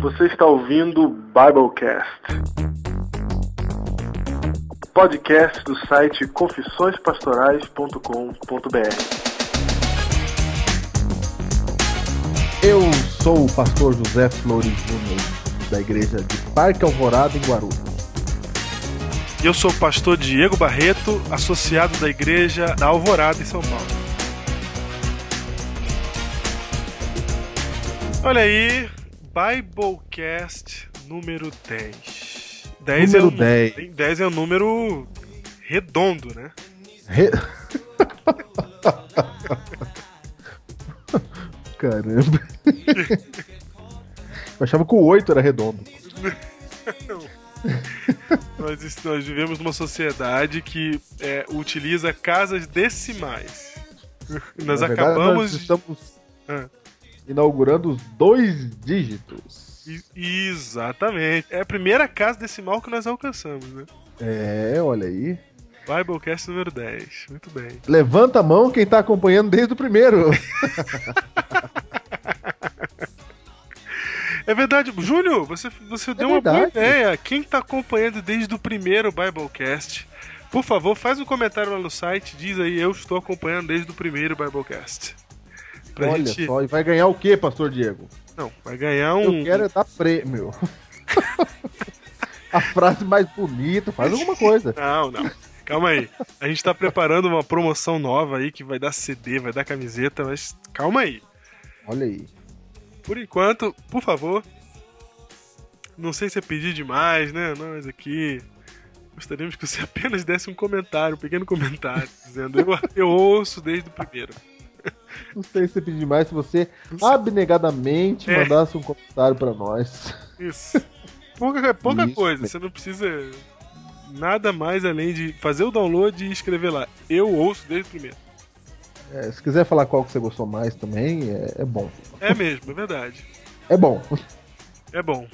Você está ouvindo o Biblecast. Podcast do site confissõespastorais.com.br. Eu sou o pastor José Flores Júnior, da igreja de Parque Alvorada, em Guarulhos. Eu sou o pastor Diego Barreto, associado da igreja da Alvorada, em São Paulo. Olha aí, Biblecast número 10. 10 Número é um, 10. 10 é um número redondo, né? Re- Caramba. Eu achava que o 8 era redondo. Nós, nós vivemos numa sociedade que é, utiliza casas decimais. Nós Na verdade, acabamos. Nós estamos Ah. Inaugurando os dois dígitos. I- Exatamente. É a primeira casa decimal que nós alcançamos, né? É, olha aí. Biblecast número 10. Muito bem. Levanta a mão quem tá acompanhando desde o primeiro. É verdade. Júnior, você, você deu uma boa verdade. ideia. Quem tá acompanhando desde o primeiro Biblecast, por favor, faz um comentário lá no site. Diz aí, eu estou acompanhando desde o primeiro Biblecast. Pra olha gente. só, e vai ganhar o quê, pastor Diego? Não, vai ganhar um. Eu quero é dar prêmio. a frase mais bonita, faz alguma coisa. Não, não. Calma aí. A gente tá preparando uma promoção nova aí que vai dar CD, vai dar camiseta, mas calma aí. Olha aí. Por enquanto, por favor. Não sei se é pedir demais, né? Nós aqui. Gostaríamos que você apenas desse um comentário, um pequeno comentário, dizendo eu, eu ouço desde o primeiro. Não sei se pedir demais se você abnegadamente É. mandasse um comentário pra nós. Isso. Pouca, pouca Isso coisa, você não precisa nada mais além de fazer o download e escrever lá. Eu ouço desde o primeiro. É, se quiser falar qual que você gostou mais também, é, é bom. É mesmo, é verdade. É bom. É bom.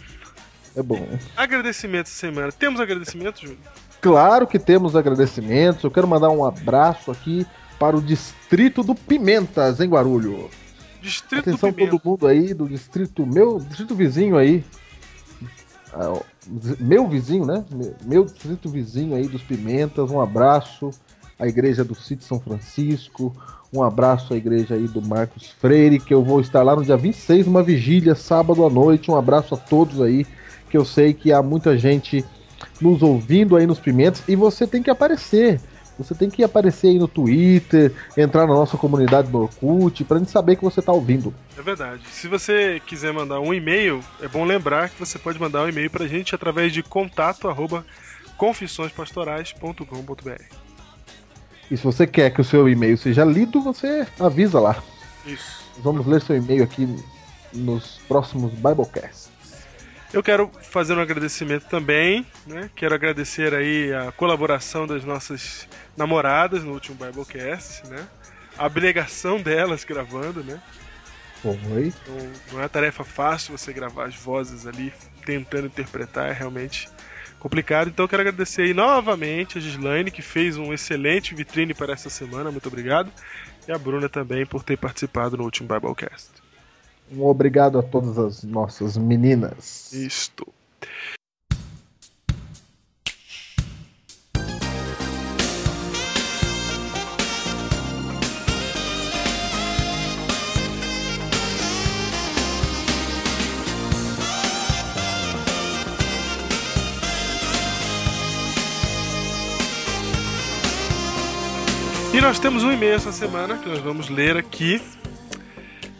É bom. Agradecimentos essa semana. Temos agradecimentos, Júlio? Claro que temos agradecimentos. Eu quero mandar um abraço aqui para o distrito do Pimentas, em Guarulhos. Distrito Atenção do Pimenta. todo mundo aí do distrito meu, distrito vizinho aí. Ah, Meu vizinho, né? Meu- distrito vizinho aí dos Pimentas. Um abraço à igreja do Sítio São Francisco. Um abraço à igreja aí do Marcos Freire, que eu vou estar lá no dia 26, numa vigília, sábado à noite. Um abraço a todos aí, que eu sei que há muita gente nos ouvindo aí nos Pimentas e você tem que aparecer. Você tem que aparecer aí no Twitter, entrar na nossa comunidade do Orkut, pra gente saber que você tá ouvindo. É verdade. Se você quiser mandar um e-mail, é bom lembrar que você pode mandar um e-mail pra gente através de contato arroba confissõespastorais.com.br. E se você quer que o seu e-mail seja lido, você avisa lá. Isso. Vamos ler seu e-mail aqui nos próximos Biblecasts. Eu quero fazer um agradecimento também, né? Quero agradecer aí a colaboração das nossas namoradas no último Biblecast, né? A abnegação delas gravando, né? Oi. Então, não é tarefa fácil você gravar as vozes ali, tentando interpretar, é realmente complicado. Então, eu quero agradecer aí novamente a Gislaine, que fez um excelente vitrine para essa semana, muito obrigado. E a Bruna também por ter participado no último Biblecast. Um obrigado a todas as nossas meninas. Isto. E nós temos um e-mail essa semana que nós vamos ler aqui,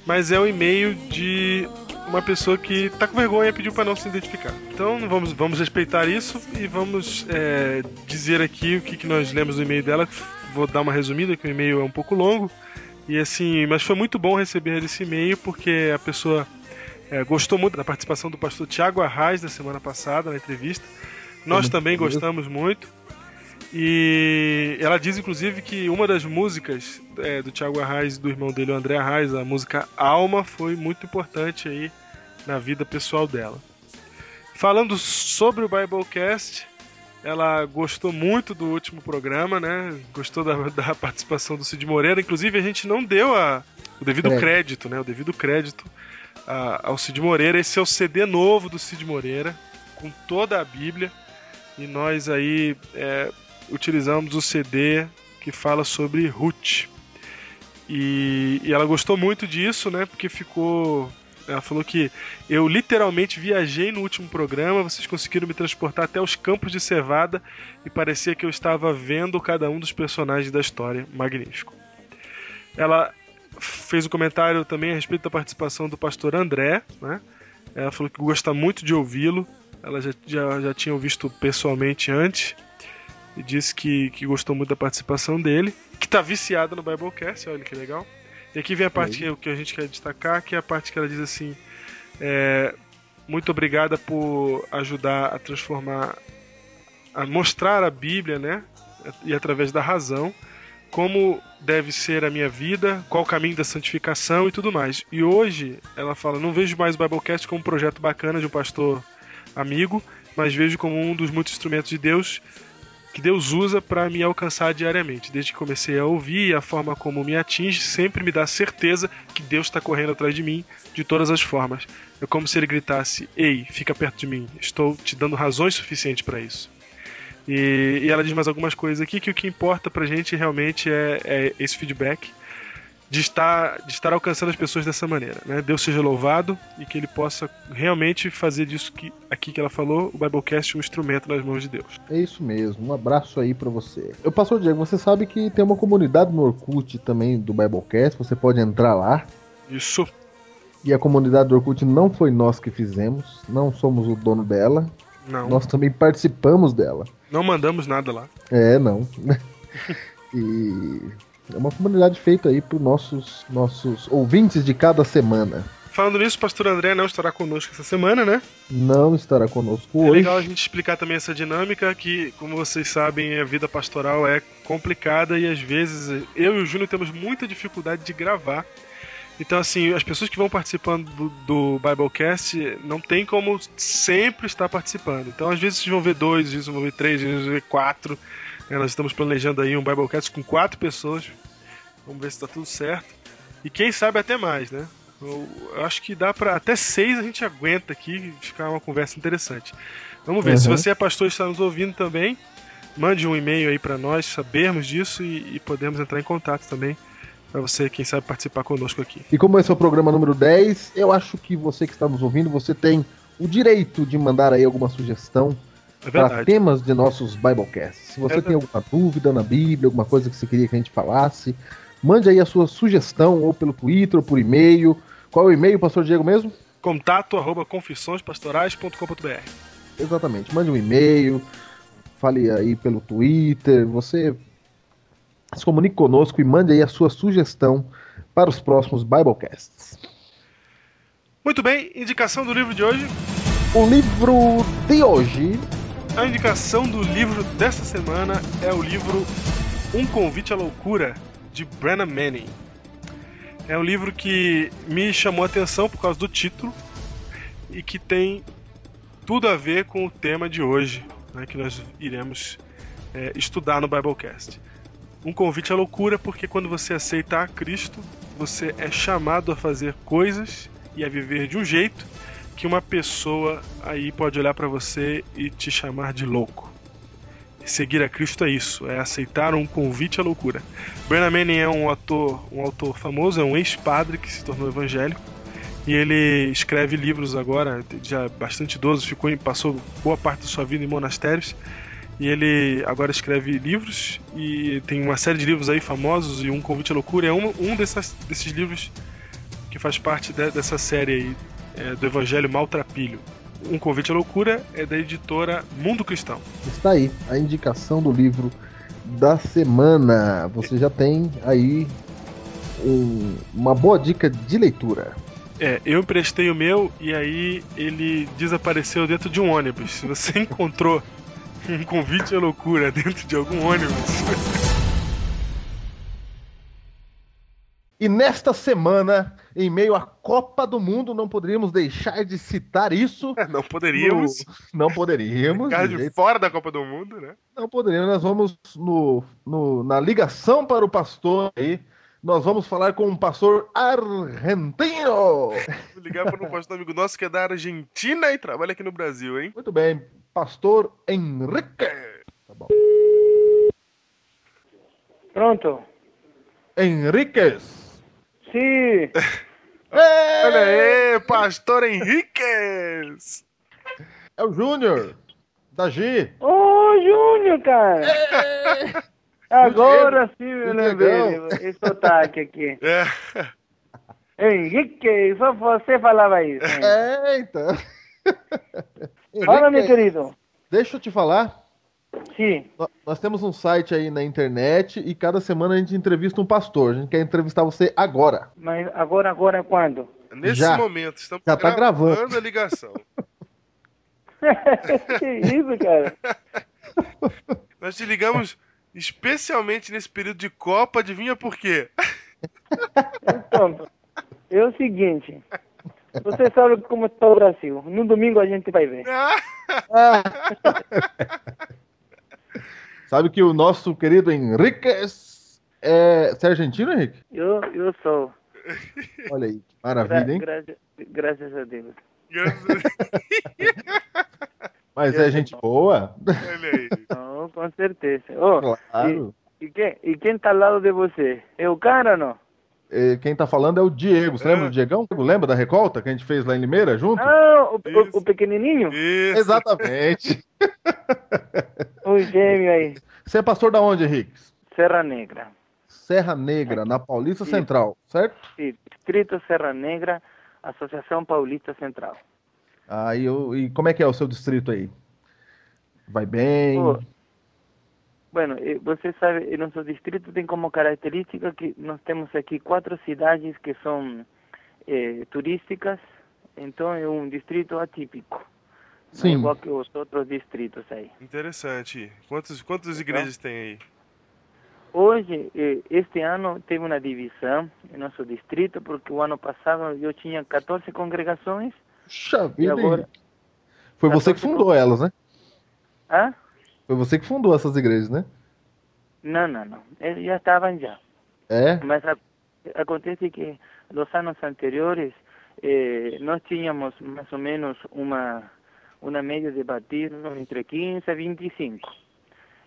mas é o e-mail de uma pessoa que tá com vergonha e pediu para não se identificar. Então vamos, vamos respeitar isso e vamos é, dizer aqui o que, que nós lemos no e-mail dela. Vou dar uma resumida, que o e-mail é um pouco longo. E assim, mas foi muito bom receber esse e-mail porque a pessoa é, gostou muito da participação do pastor Tiago Arraes na semana passada na entrevista. Nós também gostamos muito. E ela diz, inclusive, que uma das músicas é, do Thiago Arraes e do irmão dele, o André Arraes, a música Alma, foi muito importante aí na vida pessoal dela. Falando sobre o Biblecast, ela gostou muito do último programa, né? Gostou da, da participação do Cid Moreira. Inclusive, a gente não deu a, o devido É. crédito, né? O devido crédito a- ao Cid Moreira. Esse é o CD novo do Cid Moreira, com toda a Bíblia. E nós aí é, utilizamos o CD que fala sobre Ruth. E, e ela gostou muito disso, né? Porque ficou. Ela falou que eu literalmente viajei no último programa, vocês conseguiram me transportar até os campos de cevada e parecia que eu estava vendo cada um dos personagens da história. Magnífico. Ela fez um comentário também a respeito da participação do pastor André, né? Ela falou que gosta muito de ouvi-lo. Ela já, já, já tinha visto pessoalmente antes disse que, que gostou muito da participação dele, que tá viciada no Biblecast, olha que legal. E aqui vem a parte que, que a gente quer destacar, que é a parte que ela diz assim: é, muito obrigada por ajudar a transformar, a mostrar a Bíblia, né? E através da razão, como deve ser a minha vida, qual o caminho da santificação e tudo mais. E hoje ela fala: não vejo mais o Biblecast como um projeto bacana de um pastor amigo, mas vejo como um dos muitos instrumentos de Deus que Deus usa para me alcançar diariamente. Desde que comecei a ouvir, a forma como me atinge sempre me dá certeza que Deus está correndo atrás de mim de todas as formas. É como se ele gritasse: Ei, fica perto de mim, estou te dando razões suficientes para isso. E, e ela diz mais algumas coisas aqui que o que importa pra gente realmente é, é esse feedback de estar, de estar alcançando as pessoas dessa maneira. Né? Deus seja louvado e que ele possa realmente fazer disso que aqui que ela falou, o Biblecast, um instrumento nas mãos de Deus. É isso mesmo, um abraço aí pra você. Eu pastor Diego, você sabe que tem uma comunidade no Orkut também do Biblecast, você pode entrar lá. Isso. E a comunidade do Orkut não foi nós que fizemos, não somos o dono dela, Não, nós também participamos dela. não mandamos nada lá. É, não. e é uma comunidade feita aí por nossos nossos ouvintes de cada semana. Falando nisso, o pastor André não estará conosco essa semana, né? Não estará conosco É hoje. legal a gente explicar também essa dinâmica que, como vocês sabem, a vida pastoral é complicada e às vezes eu e o Júnior temos muita dificuldade de gravar. Então, assim, as pessoas que vão participando do, do Biblecast não tem como sempre estar participando. Então, às vezes vocês vão ver dois, às vezes vão ver três, às vezes vão ver quatro. Né? Nós estamos planejando aí um Biblecast com quatro pessoas. Vamos ver se está tudo certo. E quem sabe até mais, né? Eu, eu acho que dá para até seis a gente aguenta aqui ficar uma conversa interessante. Vamos ver. Se Uhum. você é pastor e está nos ouvindo também, mande um e-mail aí para nós sabermos disso e, e podemos entrar em contato também para você, quem sabe, participar conosco aqui. E como esse é o programa número 10, eu acho que você que está nos ouvindo, você tem o direito de mandar aí alguma sugestão É para temas de nossos Biblecasts. Se você É tem alguma dúvida na Bíblia, alguma coisa que você queria que a gente falasse, mande aí a sua sugestão, ou pelo Twitter, ou por e-mail. Qual é o e-mail, pastor Diego mesmo? Contato arroba confissõespastorais.com.br. Exatamente. Mande um e-mail, fale aí pelo Twitter, você se comunique conosco e mande aí a sua sugestão para os próximos Biblecasts. Muito bem, indicação do livro de hoje. O livro de hoje A indicação do livro desta semana é o livro Um Convite à Loucura, de Brennan Manning. É um livro que me chamou a atenção por causa do título e que tem tudo a ver com o tema de hoje, né, que nós iremos é, estudar no Biblecast. Um convite à loucura, porque quando você aceita a Cristo, você é chamado a fazer coisas e a viver de um jeito que uma pessoa aí pode olhar para você e te chamar de louco. Seguir a Cristo é isso, é aceitar um convite à loucura. Brennan Manning é um autor, um autor famoso, é um ex-padre que se tornou evangélico e ele escreve livros agora, já bastante idoso, ficou passou boa parte da sua vida em monastérios e ele agora escreve livros e tem uma série de livros aí famosos e um convite à loucura é um, um dessas, desses livros que faz parte de- dessa série aí é, do Evangelho Maltrapilho. Um Convite à Loucura é da editora Mundo Cristão. está aí, a indicação do livro da semana. Você já tem aí um- uma boa dica de leitura. É, eu emprestei o meu e aí ele desapareceu dentro de um ônibus. Se você encontrou um convite à loucura dentro de algum ônibus, E nesta semana, em meio à Copa do Mundo, não poderíamos deixar de citar isso. não poderíamos No- Não poderíamos. de de jeito- fora da Copa do Mundo, né? Não poderíamos. Nós vamos no, no- na ligação para o pastor aí, nós vamos falar com um pastor argentino. Vou ligar para um pastor amigo nosso que é da Argentina e trabalha aqui no Brasil, hein? Muito bem, pastor Henrique. Tá bom. Pronto. Henriquez. Sim. Olha aí, pastor Henriquez! É o Júnior, da G. Ô, Júnior, cara. Agora sim o lembrei esse sotaque aqui. É. Henrique, só você falava isso. hein? Eita. Fala, meu querido. deixa eu te falar. Sim. nó- Nós temos um site aí na internet e cada semana a gente entrevista um pastor. A gente quer entrevistar você agora. Mas agora, agora, quando? Nesse Já. momento, estamos Já tá gravando. a ligação. que isso, cara? Nós te ligamos especialmente nesse período de Copa, adivinha por quê? Então, é o seguinte. Você sabe como está o Brasil. No domingo a gente vai ver. Sabe que o nosso querido Henriquez é. Você é argentino, Henrique? Eu, eu sou. Olha aí, que Gra maravilha, hein? graças, graças a Deus. Graças a Deus. Mas é gente boa. Olha aí. Não, com certeza. Oh, Claro. e, e, quem, e quem tá ao lado de você? É o cara ou não? É, Quem tá falando é o Diego. Você lembra É. do Diegão? Lembra da recolta que a gente fez lá em Limeira junto? Ah, o, o, o pequenininho? Isso. Exatamente. O gêmeo aí. Você é pastor da onde, Henrique? Serra Negra. Serra Negra, na Paulista Isso. Central, certo? Sim, Distrito Serra Negra, Associação Paulista Central. Aí eu, e como é que é o seu distrito aí? Vai bem? Oh, Bueno, eh, você sabe, em nosso distrito tem como característica que nós temos aqui quatro cidades que são eh, turísticas, então é um distrito atípico. É Sim. igual que os outros distritos aí. Interessante. Quantos, quantas igrejas tem aí? Hoje, eh, este ano, teve uma divisão em nosso distrito, porque o ano passado eu tinha 14 congregações. Puxa E vida, agora? Foi você que 14 fundou elas, né? Ah? Foi você que fundou essas igrejas, né? Não, não, não. Eles já estavam já. É? Mas a- acontece que nos anos anteriores eh, nós tínhamos mais ou menos uma uma média de batismo entre 15 e 25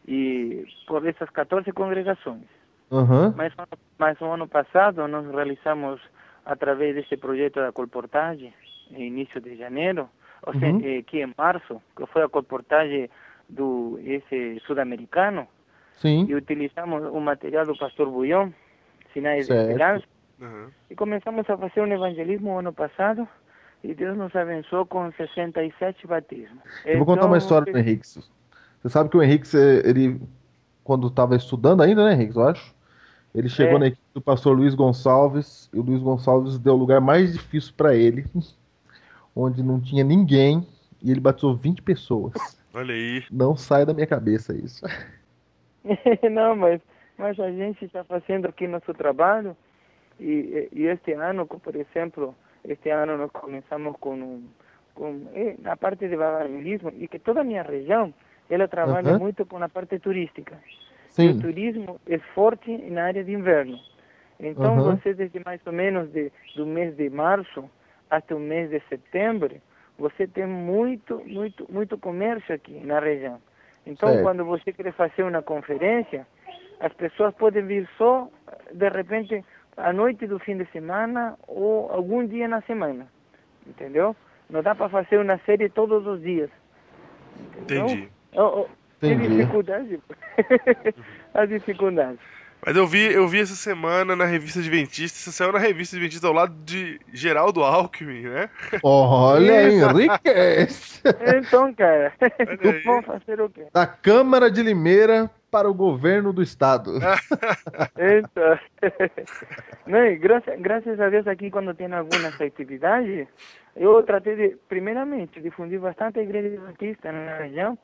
e por essas 14 congregações. Aham. Mas, mas o ano passado nós realizamos através deste projeto da colportagem, no início de janeiro, ou seja, Uhum. eh, que em março, que foi a colportagem do esse sul-americano, Sim. e utilizamos o material do pastor Bulhão, Sinais Certo. de Esperança, Aham. e começamos a fazer um evangelismo ano passado, e Deus nos abençoou com 67 batismos. Eu vou contar uma Então, história do Henrique. Você sabe que o Henrique, ele, quando estava estudando ainda, né, Henrique, eu acho? Ele chegou É. na equipe do pastor Luiz Gonçalves, e o Luiz Gonçalves deu o lugar mais difícil para ele, onde não tinha ninguém, e ele batizou 20 pessoas. Olha aí. Não sai da minha cabeça isso. Não, mas, mas a gente está fazendo aqui nosso trabalho, e, e este ano, por exemplo, este ano nós começamos com um, com, eh, na parte de evangelismo, e que toda a minha região, ela trabalha Aham. muito com a parte turística. E Sim. o turismo é forte na área de inverno. Então, Aham. você desde mais ou menos de, do mês de março até o mês de setembro, você tem muito, muito, muito comércio aqui na região. Então, Certo. quando você quer fazer uma conferência, as pessoas podem vir só, de repente, à noite do fim de semana ou algum dia na semana. Entendeu? Não dá para fazer uma série todos os dias. Entendeu? Entendi. Oh, oh, tem Entendi. dificuldade. As dificuldades. Mas eu vi, eu vi essa semana na revista Adventista, você saiu na revista Adventista ao lado de Geraldo Alckmin, né? Olha, Isso. Henrique! Então, cara, vamos fazer o quê? Da Câmara de Limeira para o governo do estado. Então, não, graças, graças a Deus aqui quando tem algumas atividades, eu tratei de, primeiramente, difundir bastante a igreja adventista na região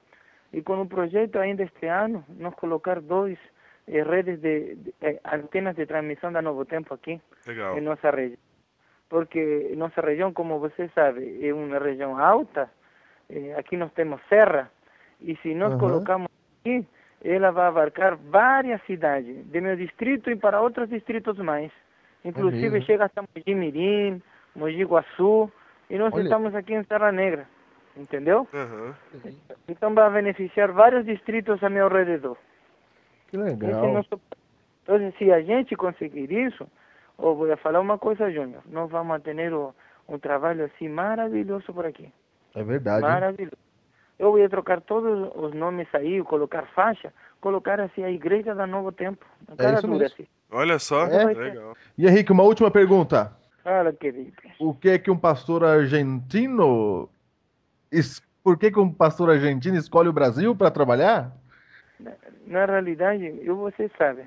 e com o projeto ainda este ano, nós colocar dois redes de, de eh, antenas de transmissão da Novo Tempo aqui. Legal. em nossa região. Porque nossa região, como você sabe, é uma região alta, eh, aqui nós temos serra, e se nós Aham. colocamos aqui, ela vai abarcar várias cidades de meu distrito e para outros distritos mais. Inclusive chega até Mogi Mirim, Mogi Guaçu, e nós Olha. estamos aqui em Serra Negra, entendeu? Aham. Então vai beneficiar vários distritos a meu redor. Que é legal. nosso... Então, se a gente conseguir isso, eu vou falar uma coisa, Júnior, nós vamos ter um trabalho assim maravilhoso por aqui. É verdade. hein? Maravilhoso. Eu vou trocar todos os nomes aí, colocar faixa, colocar assim a Igreja da Novo Tempo. Na cara É isso dura, mesmo. assim. Olha só, É? legal. E Henrique, uma última pergunta. Fala, querido. O que é que um pastor argentino. Por que, que um pastor argentino escolhe o Brasil para trabalhar? Na realidade, eu você sabe,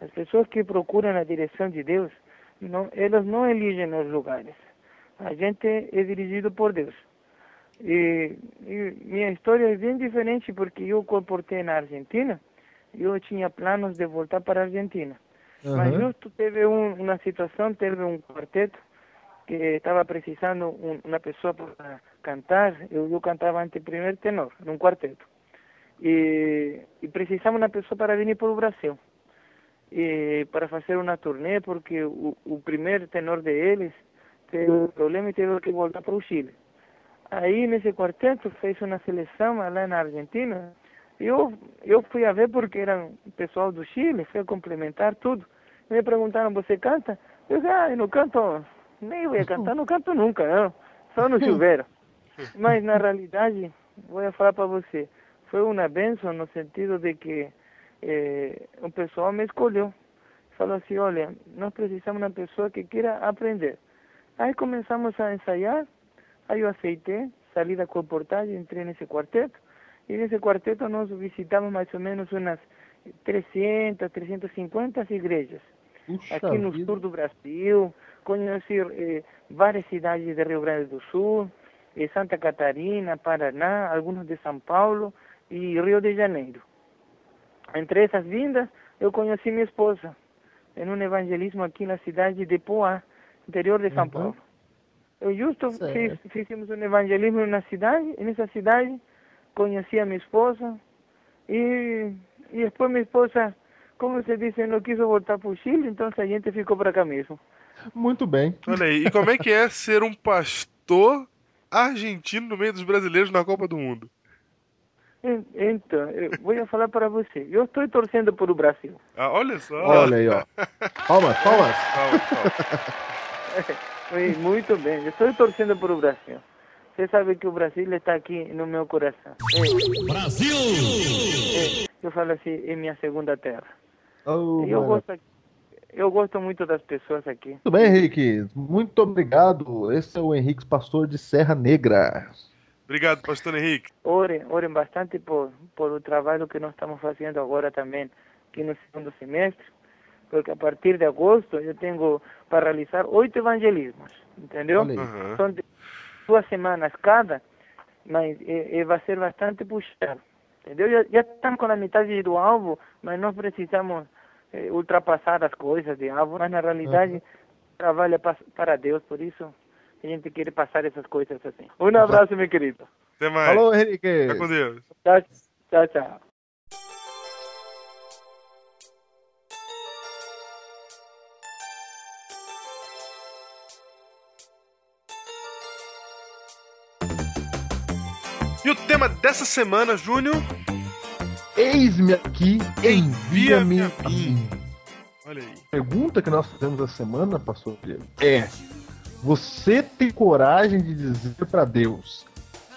as pessoas que procuram a direção de Deus, não, elas não elegem os lugares. A gente é dirigido por Deus. E, e minha história é bem diferente porque eu comportei na Argentina, eu tinha planos de voltar para a Argentina. Mas Aham. justo teve um, uma situação, teve um quarteto que estava precisando um, uma pessoa para cantar. Eu, eu cantava ante primeiro tenor, num quarteto. E, e precisamos uma pessoa para vir para o Brasil. E para fazer uma turnê, porque o, o primeiro tenor deles teve um problema e teve que voltar para o Chile. Aí nesse quarteto fez uma seleção lá na Argentina. Eu eu fui a ver porque era um pessoal do Chile, fui a complementar tudo. Me perguntaram, você canta? Eu disse, ah, eu não canto, nem vou cantar, não canto nunca, não. Só no chuveiro. Mas na realidade, vou falar para você, foi uma benção no sentido de que eh, o pessoal me escolheu. Falou assim, olha, nós precisamos de uma pessoa que queira aprender. Aí começamos a ensaiar, aí eu aceitei, saí da comportagem, entrei nesse quarteto, e nesse quarteto nós visitamos mais ou menos umas 300, 350 igrejas Puxa aqui no vida. sul do Brasil, conheci eh, várias cidades de Rio Grande do Sul, eh, Santa Catarina, Paraná, algumas de São Paulo e Rio de Janeiro. Entre essas vindas, eu conheci minha esposa em um evangelismo aqui na cidade de Poá, interior de São Uhum. Paulo. Eu justo fiz, fizemos um evangelismo na cidade, e nessa cidade conheci a minha esposa e, e depois minha esposa, como você disse, não quis voltar para o Chile, então a gente ficou para cá mesmo. Muito bem. Olha aí, e como é que é ser um pastor argentino no meio dos brasileiros na Copa do Mundo? En- Então, eu vou falar para você, eu estou torcendo por o Brasil. Ah, olha só. Olha aí, ó. Palmas, palmas. Foi muito bem, eu estou torcendo por o Brasil. Você sabe que o Brasil está aqui no meu coração. Brasil! eu falo assim, é minha segunda terra. Oh, eu, mano. gosto, eu gosto muito das pessoas aqui. Muito bem, Henrique. Muito obrigado. Esse é o Henrique Pastor de Serra Negra. Obrigado, pastor Henrique. Orem, orem bastante por, por o trabalho que nós estamos fazendo agora também, aqui no segundo semestre, porque a partir de agosto eu tenho para realizar oito evangelismos, entendeu? Aham. São duas semanas cada, mas vai ser bastante puxado, entendeu? Já, já estamos com a metade do alvo, mas nós precisamos eh, ultrapassar as coisas de alvo, mas na realidade trabalha pa- para Deus, por isso a gente quer passar essas coisas assim. Um abraço, meu querido. Até mais. Falou, Henrique. Fica com Deus. Tchau, tchau, tchau. E o tema dessa semana, Júnior, Eis-me aqui, envia-me Envia-me a a mim. mim. olha aí. A pergunta que nós fizemos essa semana, pastor Diego, é: Você tem coragem de dizer para Deus: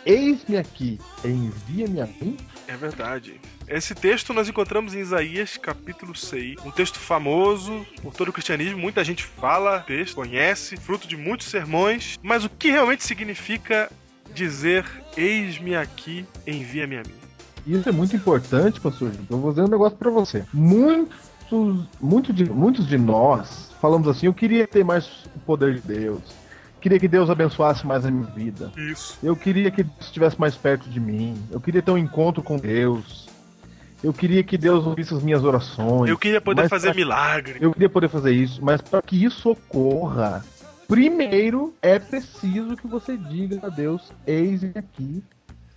Eis-me aqui, envia-me a mim? É verdade. Esse texto nós encontramos em Isaías capítulo 6. Um texto famoso por todo o cristianismo. Muita gente fala, texto, conhece, fruto de muitos sermões. Mas o que realmente significa dizer eis-me aqui, envia-me a mim? Isso é muito importante, pastor. Eu vou dizer um negócio para você. Muitos, muito de, muitos de nós falamos assim: Eu queria ter mais o poder de Deus. Queria que Deus abençoasse mais a minha vida. Isso. Eu queria que Deus estivesse mais perto de mim. Eu queria ter um encontro com Deus. Eu queria que Deus ouvisse as minhas orações. Eu queria poder fazer pra- milagre. Eu queria poder fazer isso, mas para que isso ocorra, primeiro é preciso que você diga a Deus: Eis-me aqui,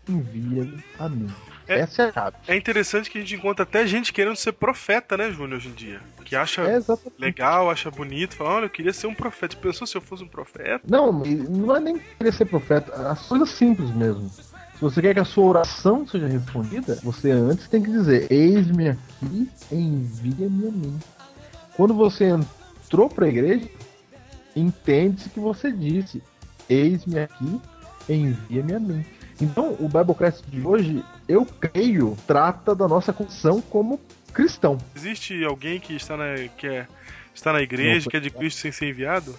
envia-me a mim. É- Essa é a chave. É interessante que a gente encontra até gente querendo ser profeta, né, Júnior, hoje em dia. Que acha É legal, acha bonito, fala, olha, eu queria ser um profeta. Pensou se eu fosse um profeta? Não, não é nem querer ser profeta, as coisas simples mesmo. Se você quer que a sua oração seja respondida, você antes tem que dizer: Eis-me aqui, envia-me a mim. Quando você entrou para a igreja, entende-se que você disse: Eis-me aqui, envia-me a mim. Então, o Biblecast de hoje, eu creio, trata da nossa condição como cristão. Existe alguém que está na, que é, está na igreja, que é de Cristo sem ser enviado?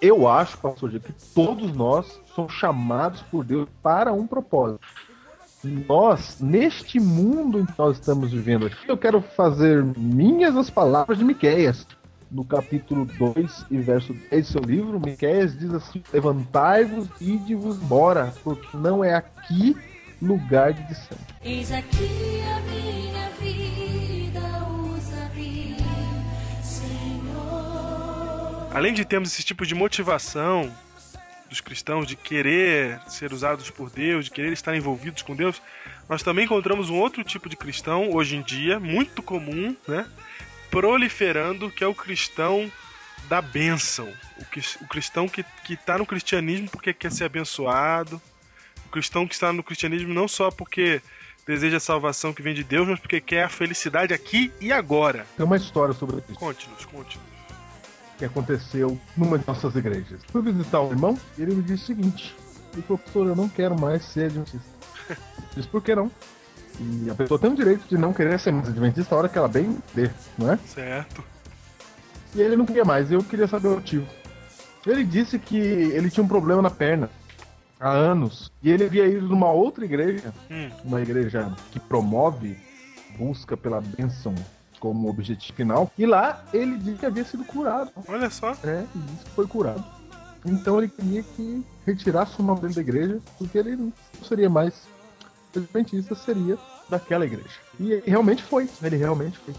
Eu acho, pastor, que todos nós somos chamados por Deus para um propósito. Nós, neste mundo em que nós estamos vivendo aqui, eu quero fazer minhas as palavras de Miqueias. No capítulo 2 e verso 10 do seu livro, Miqueias diz assim: Levantai-vos e ide-vos embora, porque não é aqui lugar de descanso. Eis aqui a minha vida, usa-me, Senhor. Além de termos esse tipo de motivação dos cristãos de querer ser usados por Deus, de querer estar envolvidos com Deus, nós também encontramos um outro tipo de cristão hoje em dia, muito comum, né? Proliferando, que é o cristão da bênção. O, cris- o cristão que, que tá no cristianismo porque quer ser abençoado. O cristão que está no cristianismo não só porque deseja a salvação que vem de Deus, mas porque quer a felicidade aqui e agora. Tem uma história sobre isso Conte-nos, conte-nos. que aconteceu numa de nossas igrejas. Fui visitar um irmão e ele me disse o seguinte: professor, eu não quero mais ser adventista. Disse, por que não? E a pessoa tem o direito de não querer ser mais adventista a hora que ela bem der, não é? Certo. E ele não queria mais, eu queria saber o motivo. Ele disse que ele tinha um problema na perna há anos. E ele havia ido numa outra igreja, Hum. uma igreja que promove busca pela bênção como objetivo final. E lá ele disse que havia sido curado. Olha só. É, e disse que foi curado. Então ele queria que retirasse o nome dele da igreja, porque ele não seria mais adventista, seria daquela igreja. E realmente foi, ele realmente foi.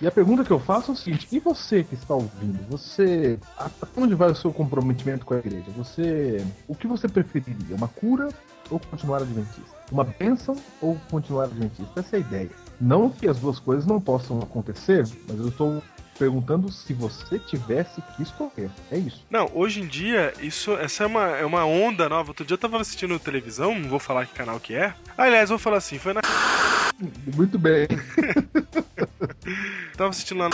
E a pergunta que eu faço é o seguinte: e você que está ouvindo? Você. Até onde vai o seu comprometimento com a igreja? Você. O que você preferiria? Uma cura ou continuar adventista? Uma bênção ou continuar adventista? Essa é a ideia. Não que as duas coisas não possam acontecer, mas eu estou perguntando se você tivesse que escolher. É isso. Não, hoje em dia, isso, essa é uma, é uma onda nova. Outro dia eu tava assistindo televisão, não vou falar que canal que é. Aliás, vou falar assim, foi na. Muito bem. Tava assistindo lá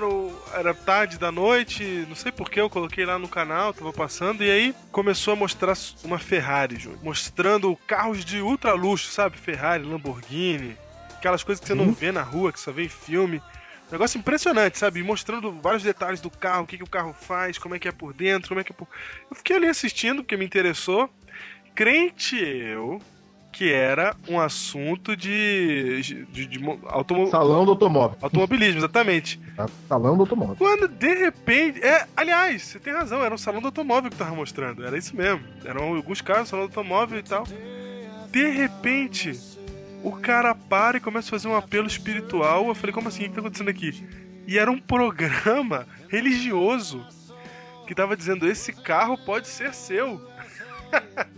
no. Era tarde da noite, não sei porquê, eu coloquei lá no canal, tava passando, e aí começou a mostrar uma Ferrari, Júnior. Mostrando carros de ultra luxo, sabe? Ferrari, Lamborghini, aquelas coisas que você não vê na rua, que só vê em filme. Negócio impressionante, sabe? Mostrando vários detalhes do carro, o que, que o carro faz, como é que é por dentro, como é que é por. Eu fiquei ali assistindo porque me interessou. Crente eu que era um assunto de. de, de mo- automo- Salão do automóvel. automobilismo, exatamente. Tá? Salão do automóvel. Quando de repente. É, aliás, você tem razão, era um salão do automóvel que tava mostrando. Era isso mesmo. Eram alguns carros, salão do automóvel e tal. De repente, o cara para e começa a fazer um apelo espiritual. Eu falei, como assim? O que tá acontecendo aqui? E era um programa religioso que tava dizendo: esse carro pode ser seu.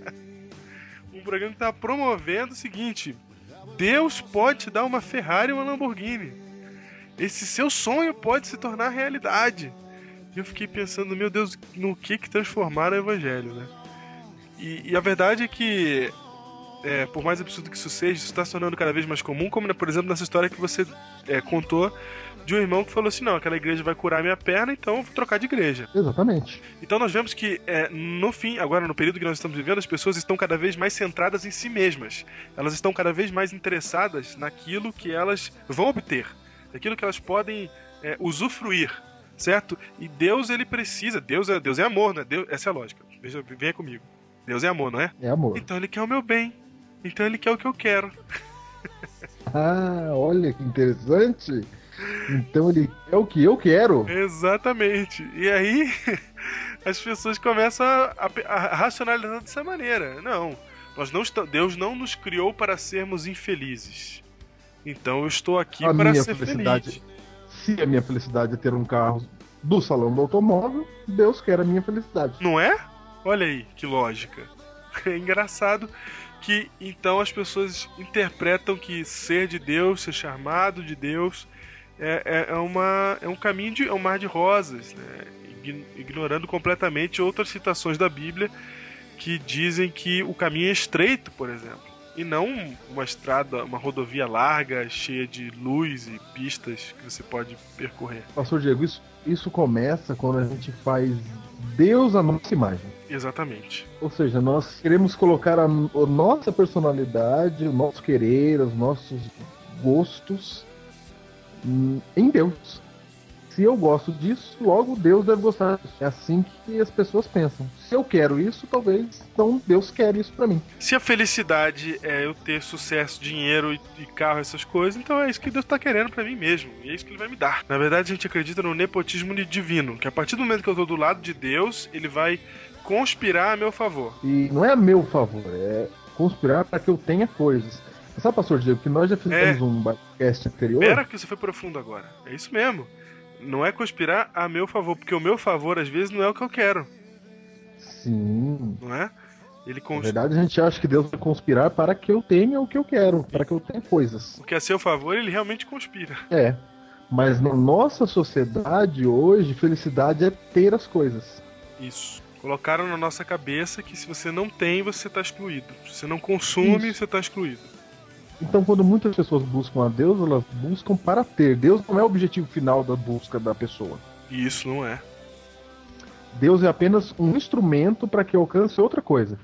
um programa que tava promovendo o seguinte: Deus pode te dar uma Ferrari ou uma Lamborghini. Esse seu sonho pode se tornar realidade. E eu fiquei pensando, meu Deus, no que que transformaram o evangelho, né? E, e a verdade é que, é, por mais absurdo que isso seja, isso está se tornando cada vez mais comum, como, né, por exemplo, nessa história que você é, contou de um irmão que falou assim, não, aquela igreja vai curar minha perna, então eu vou trocar de igreja. Exatamente. Então nós vemos que, é, no fim, agora no período que nós estamos vivendo, as pessoas estão cada vez mais centradas em si mesmas. Elas estão cada vez mais interessadas naquilo que elas vão obter, naquilo que elas podem é, usufruir, certo? E Deus, ele precisa, Deus é, Deus é amor, né? Deus, essa é a lógica. Veja, venha comigo. Deus é amor, não é? É amor. Então ele quer o meu bem. Então ele quer o que eu quero. Ah, olha que interessante. Então ele é o que eu quero. Exatamente. E aí as pessoas começam a, a- a racionalizar dessa maneira. Não, nós não estamos, Deus não nos criou para sermos infelizes. Então eu estou aqui A para ser feliz. Se a minha felicidade é ter um carro do salão do automóvel, Deus quer a minha felicidade. Não é? Olha aí que lógica. É engraçado que então as pessoas interpretam que ser de Deus, ser chamado de Deus, é, é, é uma, é um caminho de é um mar de rosas, né? Ign- ignorando completamente outras citações da Bíblia que dizem que o caminho é estreito, por exemplo, e não uma estrada, uma rodovia larga, cheia de luz e pistas que você pode percorrer. Pastor Diego, isso, isso começa quando a gente faz Deus a nossa imagem. Exatamente. Ou seja, nós queremos colocar a, a nossa personalidade, o nosso querer, os nossos gostos hum, em Deus. Se eu gosto disso, logo Deus deve gostar disso. É assim que as pessoas pensam. Se eu quero isso, talvez então Deus quer isso pra mim. Se a felicidade é eu ter sucesso, dinheiro e, carro, essas coisas, então é isso que Deus tá querendo pra mim mesmo. E é isso que ele vai me dar. Na verdade, a gente acredita no nepotismo divino, que a partir do momento que eu tô do lado de Deus, ele vai conspirar a meu favor. E não é a meu favor, é conspirar para que eu tenha coisas. Sabe, pastor Diego, que nós já fizemos É. um podcast anterior. Pera que você foi profundo agora. É isso mesmo. Não é conspirar a meu favor, porque o meu favor às vezes não é o que eu quero, Sim. não é? Ele Na cons... verdade, a gente acha que Deus vai conspirar para que eu tenha o que eu quero, para que eu tenha coisas. O que é a seu favor, ele realmente conspira. É. Mas na nossa sociedade hoje, felicidade é ter as coisas. Isso. Colocaram na nossa cabeça que se você não tem, você tá excluído. Se você não consome, Isso. você tá excluído. Então, quando muitas pessoas buscam a Deus, elas buscam para ter. Deus não é o objetivo final da busca da pessoa. E isso não é. Deus é apenas um instrumento para que eu alcance outra coisa,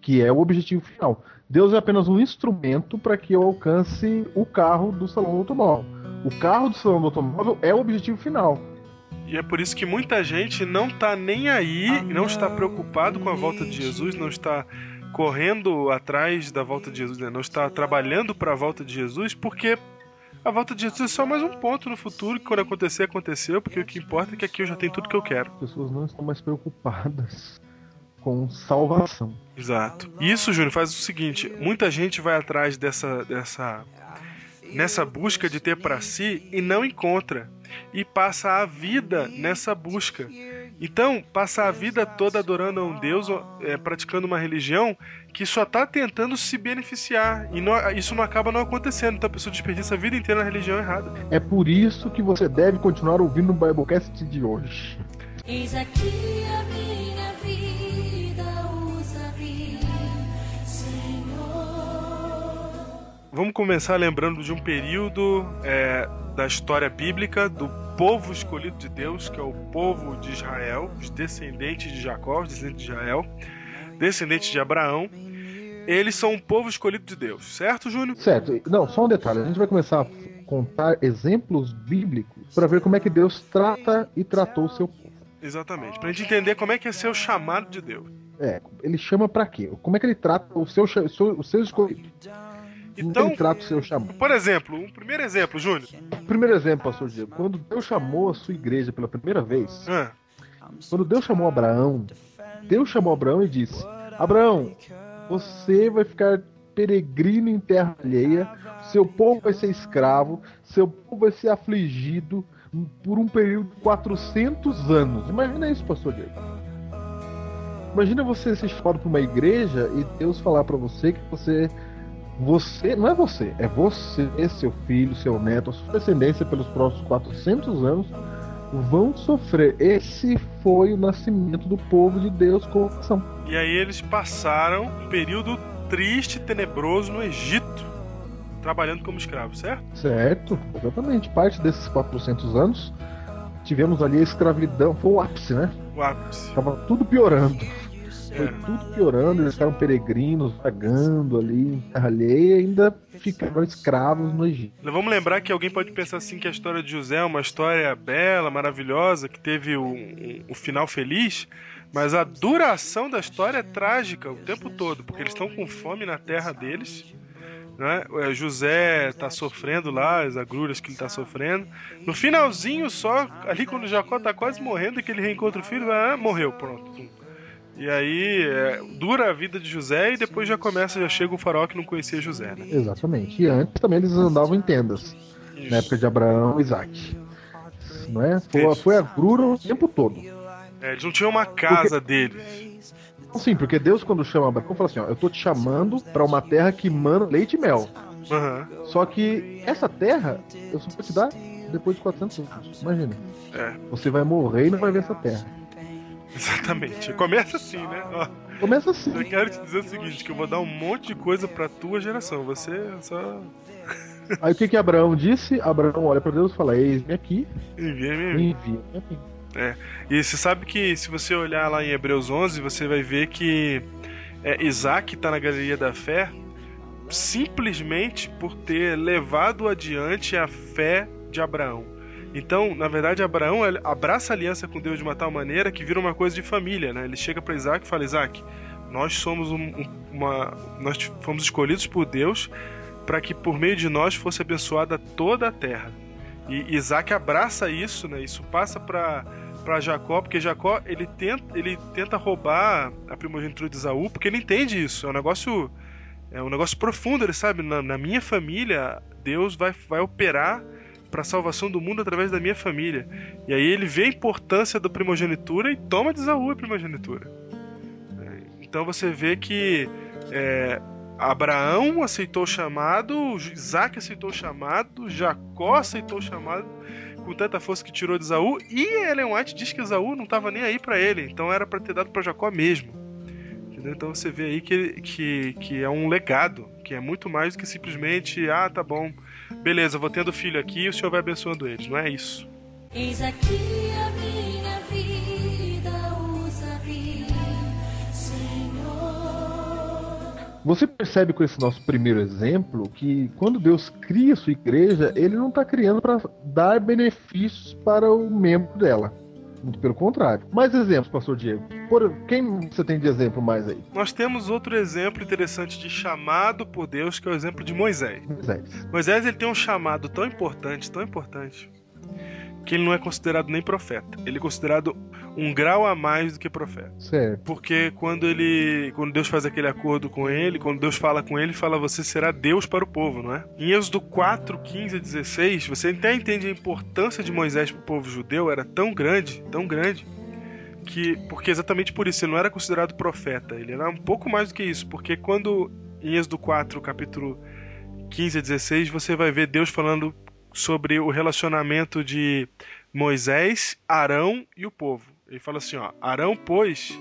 que é o objetivo final. Deus é apenas um instrumento para que eu alcance o carro do salão do automóvel. O carro do salão do automóvel é o objetivo final. E é por isso que muita gente não tá nem aí, não está preocupado com a volta de Jesus, não está correndo atrás da volta de Jesus, né? não está trabalhando para a volta de Jesus, porque a volta de Jesus é só mais um ponto no futuro, que quando acontecer, aconteceu, porque o que importa é que aqui eu já tenho tudo que eu quero. As pessoas não estão mais preocupadas com salvação. Exato. Isso, Júnior, faz o seguinte: muita gente vai atrás dessa, dessa nessa busca de ter para si e não encontra e passa a vida nessa busca. Então, passa a vida toda adorando a um Deus, é, praticando uma religião que só está tentando se beneficiar e não- isso não acaba não acontecendo. Então a pessoa desperdiça a vida inteira na religião errada. É por isso que você deve continuar ouvindo o Biblecast de hoje. Eis aqui a minha vida, usa-me, Senhor. Vamos começar lembrando de um período é, da história bíblica do povo escolhido de Deus, que é o povo de Israel, os descendentes de Jacó, os descendentes de Israel, descendentes de Abraão. Eles são um povo escolhido de Deus, certo, Júnior? Certo. Não, só um detalhe. A gente vai começar a contar exemplos bíblicos para ver como é que Deus trata e tratou o seu povo. Exatamente. Pra gente entender como é que é ser o chamado de Deus. É, ele chama pra quê? Como é que ele trata o seu, o seu, o seu escolhido? Então, ele trata o seu chamado? por exemplo, um primeiro exemplo, Júnior. Primeiro exemplo, pastor Diego. Quando Deus chamou a sua igreja pela primeira vez, Ah, quando Deus chamou Abraão, Deus chamou Abraão e disse: Abraão, você vai ficar peregrino em terra alheia, seu povo vai ser escravo, seu povo vai ser afligido por um período de 400 anos. Imagina isso, pastor Diego. Imagina você ser chamado para uma igreja e Deus falar para você que você você, não é você, é você, seu filho, seu neto, a sua descendência pelos próximos 400 anos vão sofrer. Esse foi o nascimento do povo de Deus com ação. e aí eles passaram um período triste e tenebroso no Egito, trabalhando como escravos, certo? Certo? Exatamente. Parte desses 400 anos tivemos ali a escravidão, foi o ápice, né? O ápice. Tava tudo piorando. Foi tudo piorando, eles ficaram peregrinos, vagando ali em terra alheia e ainda ficaram escravos no Egito. Vamos lembrar que alguém pode pensar assim que a história de José é uma história bela, maravilhosa, que teve o, um- um final feliz, mas a duração da história é trágica o tempo todo, porque eles estão com fome na terra deles. Né? É, José está sofrendo lá, as agruras que ele está sofrendo. No finalzinho, só ali quando Jacó está quase morrendo, que ele reencontra o filho, ah, morreu, pronto. E aí é, dura a vida de José e depois já começa, já chega o faraó que não conhecia José, né? Exatamente. E antes também eles andavam em tendas, na época de Abraão e Isaac. Não é? Foi, Isso. foi a grura o tempo todo. É, eles não tinham uma casa deles. sim, porque Deus quando chama Abraão fala assim, ó, eu tô te chamando pra uma terra que mana leite e mel. Aham. Só que essa terra eu só vou te dar depois de 400 anos. Imagina. É, Você vai morrer e não vai ver essa terra. Exatamente. Começa assim, né? Ó, Começa assim. eu quero te dizer o seguinte, que eu vou dar um monte de coisa pra tua geração. Você só Aí o que que Abraão disse? Abraão olha pra Deus e fala: Eis-me aqui, envia me mesmo. envia a mim. E você sabe que se você olhar lá em Hebreus 11, você vai ver que é, Isaac está na galeria da fé simplesmente por ter levado adiante a fé de Abraão. Então, na verdade, Abraão abraça a aliança com Deus de uma tal maneira que vira uma coisa de família, né? Ele chega para Isaac e fala: Isaac, nós somos um- uma, nós fomos escolhidos por Deus para que por meio de nós fosse abençoada toda a terra. E Isaac abraça isso, né? Isso passa para para Jacó, porque Jacó ele tenta, ele tenta roubar a primogenitura de Esaú, porque ele entende isso. É um negócio é um negócio profundo, ele sabe, na, na minha família, Deus vai, vai operar para a salvação do mundo através da minha família. E aí ele vê a importância da primogenitura e toma de Esaú a primogenitura. É, Então você vê que é, Abraão aceitou o chamado, Isaac aceitou o chamado, Jacó aceitou o chamado com tanta força que tirou de Esaú, e Ellen White diz que Esaú não estava nem aí para ele, então era para ter dado para Jacó mesmo. Então você vê aí que, que, que é um legado, que é muito mais do que simplesmente, ah, tá bom, beleza, vou tendo filho aqui e o senhor vai abençoando eles. Não é isso. Eis aqui a minha vida, usa-me, Senhor. Você percebe com esse nosso primeiro exemplo que quando Deus cria sua igreja, ele não está criando para dar benefícios para o membro dela. Muito pelo contrário. Mais exemplos, pastor Diego. Por, quem você tem de exemplo mais aí? Nós temos outro exemplo interessante de chamado por Deus, que é o exemplo de Moisés. Moisés. Moisés ele tem um chamado tão importante, tão importante, que ele não é considerado nem profeta. Ele é considerado um grau a mais do que profeta. Certo. Porque quando ele, quando Deus faz aquele acordo com ele, quando Deus fala com ele, fala você será Deus para o povo, não é? Em Êxodo 4, 15 a 16, você até entende a importância de Moisés para o povo judeu, era tão grande, tão grande, que porque exatamente por isso ele não era considerado profeta, ele era um pouco mais do que isso, porque quando em Êxodo 4, capítulo 15 a 16, você vai ver Deus falando sobre o relacionamento de Moisés, Arão e o povo. Ele fala assim, ó, Arão, pois,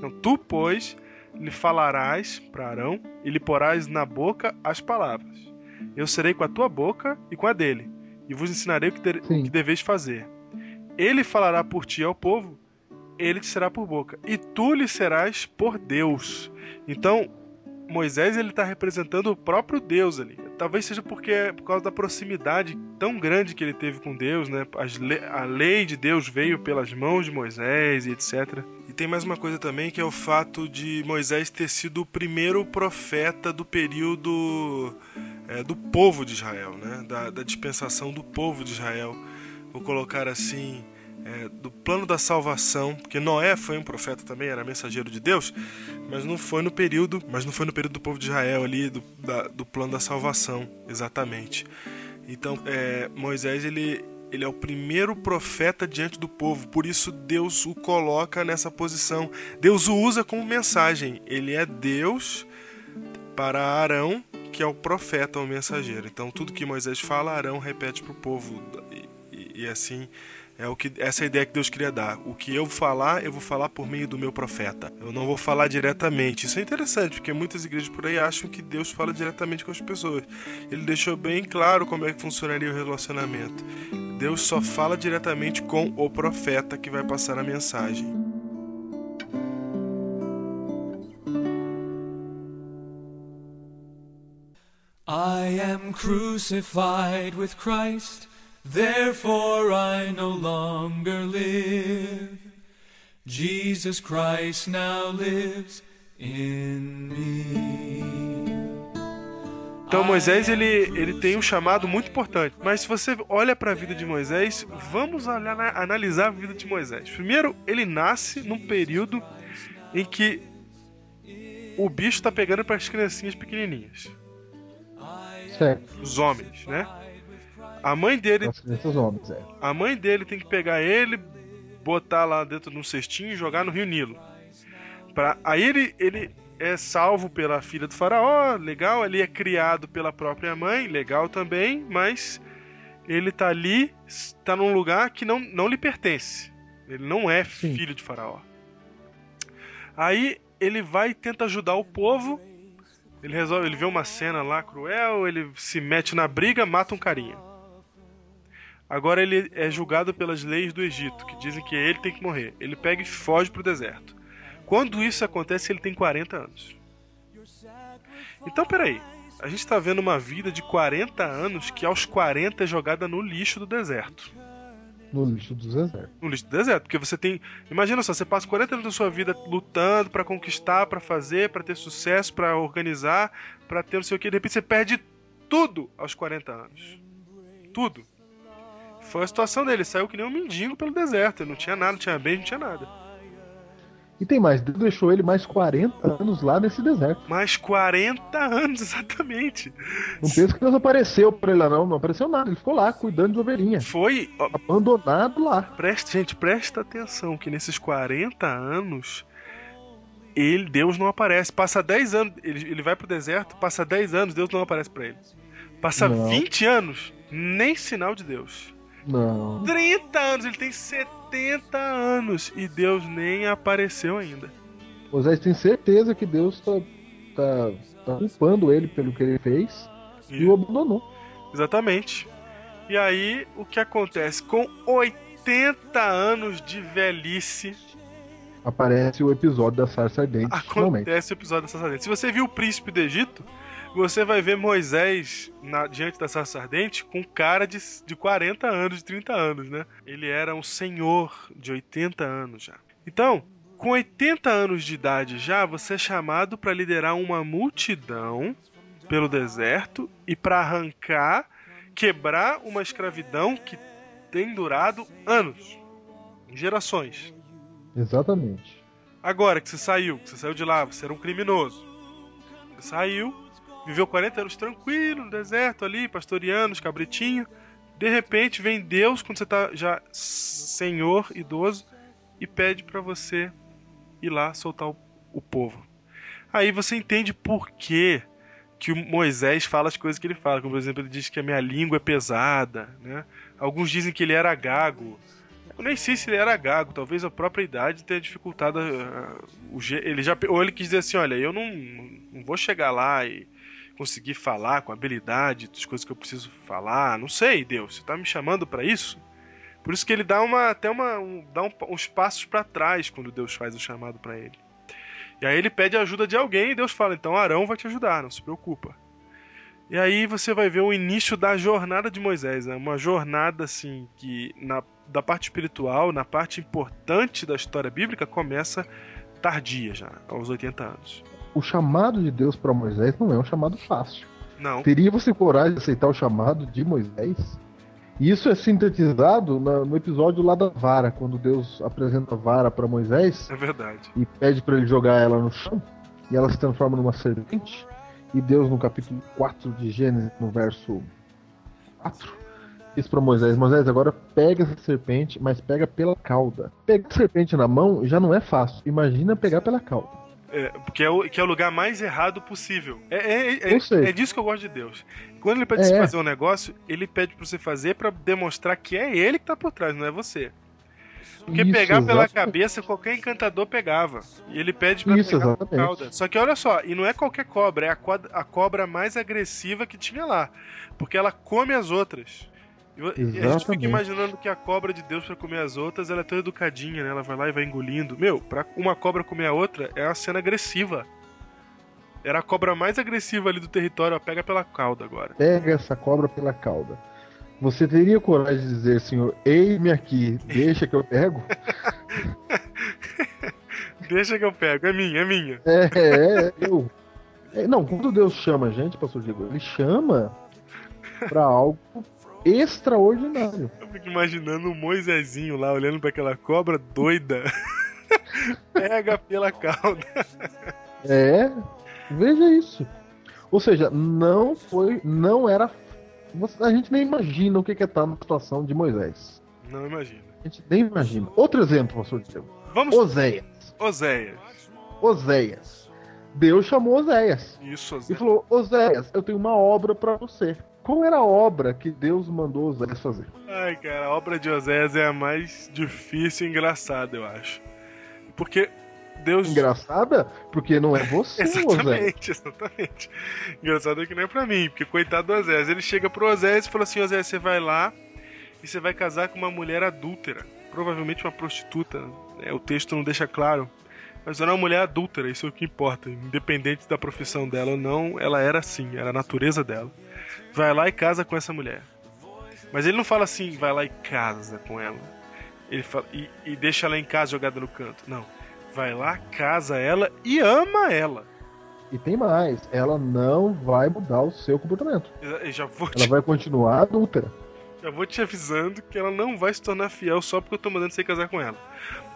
não, tu, pois, lhe falarás para Arão e lhe porás na boca as palavras. Eu serei com a tua boca e com a dele, e vos ensinarei o que, de- Sim. que deveis fazer. Ele falará por ti ao povo, ele te será por boca, e tu lhe serás por Deus. Então, Moisés ele está representando o próprio Deus ali. Talvez seja porque é por causa da proximidade tão grande que ele teve com Deus, né? Le- a lei de Deus veio pelas mãos de Moisés e etc. E tem mais uma coisa também que é o fato de Moisés ter sido o primeiro profeta do período é, do povo de Israel, né? Da, da dispensação do povo de Israel. Vou colocar assim. É, do plano da salvação, porque Noé foi um profeta também, era mensageiro de Deus, mas não foi no período, mas não foi no período do povo de Israel ali do, da- do plano da salvação, exatamente. Então, é, Moisés ele ele é o primeiro profeta diante do povo, por isso Deus o coloca nessa posição. Deus o usa como mensagem. Ele é Deus para Arão, que é o profeta, o mensageiro. Então, tudo que Moisés fala, Arão repete para o povo. E, e- e assim, é o que essa é a ideia que Deus queria dar. O que eu falar, eu vou falar por meio do meu profeta. Eu não vou falar diretamente. Isso é interessante, porque muitas igrejas por aí acham que Deus fala diretamente com as pessoas. Ele deixou bem claro como é que funcionaria o relacionamento. Deus só fala diretamente com o profeta que vai passar a mensagem. I am crucified with Christ, therefore I no longer live. Jesus Christ now lives in me. Então Moisés ele, ele tem um chamado muito importante. Mas se você olha para a vida de Moisés, vamos olhar, na- analisar a vida de Moisés. Primeiro, ele nasce num período em que o bicho está pegando para as criancinhas pequenininhas, Certo. os homens, né? A mãe dele, crianças homens, é. a mãe dele tem que pegar ele, botar lá dentro de um cestinho e jogar no Rio Nilo. Pra, aí ele, ele é salvo pela filha do faraó, legal. Ele é criado pela própria mãe, legal também. Mas ele tá ali, tá num lugar que não, não lhe pertence. Ele não é Sim. filho de faraó. Aí ele vai e tenta ajudar o povo. Ele resolve, ele vê uma cena lá cruel, ele se mete na briga, mata um carinha. Agora ele é julgado pelas leis do Egito, que dizem que ele tem que morrer. Ele pega e foge pro deserto. Quando isso acontece, ele tem 40 anos. Então, peraí. A gente tá vendo uma vida de 40 anos que aos 40 é jogada no lixo do deserto. No lixo do deserto. No lixo do deserto. Porque você tem. Imagina só, você passa 40 anos da sua vida lutando pra conquistar, pra fazer, pra ter sucesso, pra organizar, pra ter não sei o que. De repente você perde tudo aos 40 anos. Tudo. Foi a situação dele. Saiu que nem um mendigo pelo deserto. Ele não tinha nada, não tinha bem, não tinha nada. E tem mais, Deus deixou ele mais 40 anos lá nesse deserto. Mais 40 anos, exatamente. Não pensa que Deus apareceu pra ele lá, não. Não apareceu nada. Ele ficou lá cuidando de ovelhinha. Foi. Abandonado lá. Presta, gente, presta atenção que nesses 40 anos ele, Deus não aparece. Passa 10 anos, ele, ele vai pro deserto, passa 10 anos, Deus não aparece pra ele. Passa Não. 20 anos, nem sinal de Deus. Não. 30 anos, ele tem 70 anos e Deus nem apareceu ainda. Moisés tem certeza que Deus tá, tá, tá culpando ele pelo que ele fez e o abandonou. Exatamente. E aí, o que acontece? Com 80 anos de velhice, Aparece o episódio da sarça ardente, finalmente. acontece o episódio da sarça ardente. Se você viu o príncipe do Egito, você vai ver Moisés na- diante da sarça ardente com cara de, de 40 anos, de 30 anos, né? Ele era um senhor de 80 anos já. Então, com 80 anos de idade já, você é chamado para liderar uma multidão pelo deserto e para arrancar, quebrar uma escravidão que tem durado anos, gerações. Exatamente. Agora que você saiu, que você saiu de lá, você era um criminoso. Você saiu, viveu 40 anos tranquilo no deserto ali, pastoreando os cabritinhos. De repente vem Deus, quando você tá já senhor, idoso, e pede pra você ir lá soltar o, o povo. Aí você entende por que que Moisés fala as coisas que ele fala. Como, por exemplo, ele diz que a minha língua é pesada, né? Alguns dizem que ele era gago. Eu nem sei se ele era gago, talvez a própria idade tenha dificultado ah, o ele já ou ele quis dizer assim, olha, eu não, não vou chegar lá e conseguir falar com habilidade das coisas que eu preciso falar, não sei, Deus, você tá me chamando pra isso? Por isso que ele dá uma até uma um- dá um- uns passos pra trás quando Deus faz o chamado pra ele. E aí ele pede ajuda de alguém e Deus fala, então Arão vai te ajudar, não se preocupa. E aí você vai ver o início da jornada de Moisés, né? uma jornada assim que na, da parte espiritual, na parte importante da história bíblica, começa tardia já, aos 80 anos. O chamado de Deus para Moisés não é um chamado fácil. Não, Teria você coragem de aceitar o chamado de Moisés? E isso é sintetizado na- no episódio lá da vara, quando Deus apresenta a vara para Moisés é verdade. e pede para ele jogar ela no chão, e ela se transforma numa serpente. E Deus, no capítulo 4 de Gênesis, no verso 4, diz para Moisés: Moisés, agora pega essa serpente, mas pega pela cauda. Pegar a serpente na mão já não é fácil, imagina pegar pela cauda. É, porque é o, que é o lugar mais errado possível. É, é, é, é disso que eu gosto de Deus. Quando ele pede É. você fazer um negócio, ele pede pra você fazer pra demonstrar que é ele que tá por trás, não é você. Porque Isso, pegar pela exatamente. cabeça, qualquer encantador pegava. E ele pede pra Isso, pegar exatamente. cauda. Só que olha só, e não é qualquer cobra, é a, a cobra mais agressiva que tinha lá. Porque ela come as outras. E e a gente fica Exatamente. imaginando que a cobra de Deus pra comer as outras, ela é tão educadinha, né? Ela vai lá e vai engolindo. Meu, pra uma cobra comer a outra, é uma cena agressiva. Era a cobra mais agressiva ali do território, ó, pega pela cauda agora. Pega essa cobra pela cauda. Você teria coragem de dizer, Senhor, eis-me aqui, deixa que eu pego? Deixa que eu pego, é minha, é minha. É, é, eu. É, não, quando Deus chama a gente, pastor Diego, ele chama pra algo extraordinário. Eu fico imaginando o Moisésinho lá, olhando pra aquela cobra doida. pega pela cauda. É, veja isso. Ou seja, não foi, não era. A gente nem imagina o que é estar na situação de Moisés. Não imagina. A gente nem imagina. Outro exemplo, pastor. Vamos, Oséias. Oséias. Oséias. Deus chamou Oséias Isso, e Zé. falou: Oséias, eu tenho uma obra pra você. Qual era a obra que Deus mandou Oséias fazer? Ai, cara, a obra de Oséias é a mais difícil e engraçada, eu acho. Porque Deus. Engraçada? Porque não é você, Oséias. Exatamente, exatamente. Engraçado é que não é pra mim, porque coitado do Oséias. Ele chega pro Oséias e fala assim: Oséias, você vai lá e você vai casar com uma mulher adúltera. Provavelmente uma prostituta. né? O texto não deixa claro. Mas era uma mulher adúltera, isso é o que importa. Independente da profissão dela ou não, ela era assim, era a natureza dela. Vai lá e casa com essa mulher. Mas ele não fala assim, vai lá e casa com ela. Ele fala, e, e deixa ela em casa jogada no canto. Não. Vai lá, casa ela e ama ela. E tem mais, ela não vai mudar o seu comportamento. Eu já vou Ela te, vai continuar adúltera. já vou te avisando que ela não vai se tornar fiel só porque eu tô mandando você casar com ela.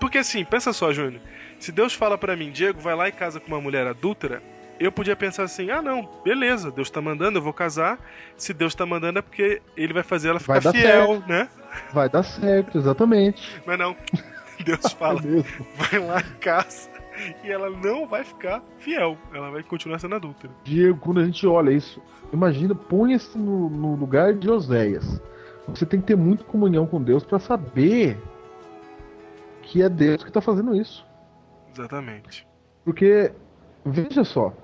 Porque assim, pensa só, Júnior. Se Deus fala pra mim, Diego, vai lá e casa com uma mulher adúltera, eu podia pensar assim, ah não, beleza, Deus tá mandando, eu vou casar. Se Deus tá mandando é porque ele vai fazer ela ficar fiel, né? Vai dar certo, exatamente. Mas não. Deus É fala, vai lá e casa. E ela não vai ficar fiel. Ela vai continuar sendo adúltera. Diego, quando a gente olha isso, imagina, põe-se no, no lugar de Oséias. Você tem que ter muita comunhão com Deus pra saber que é Deus que tá fazendo isso. Exatamente. Porque, veja só.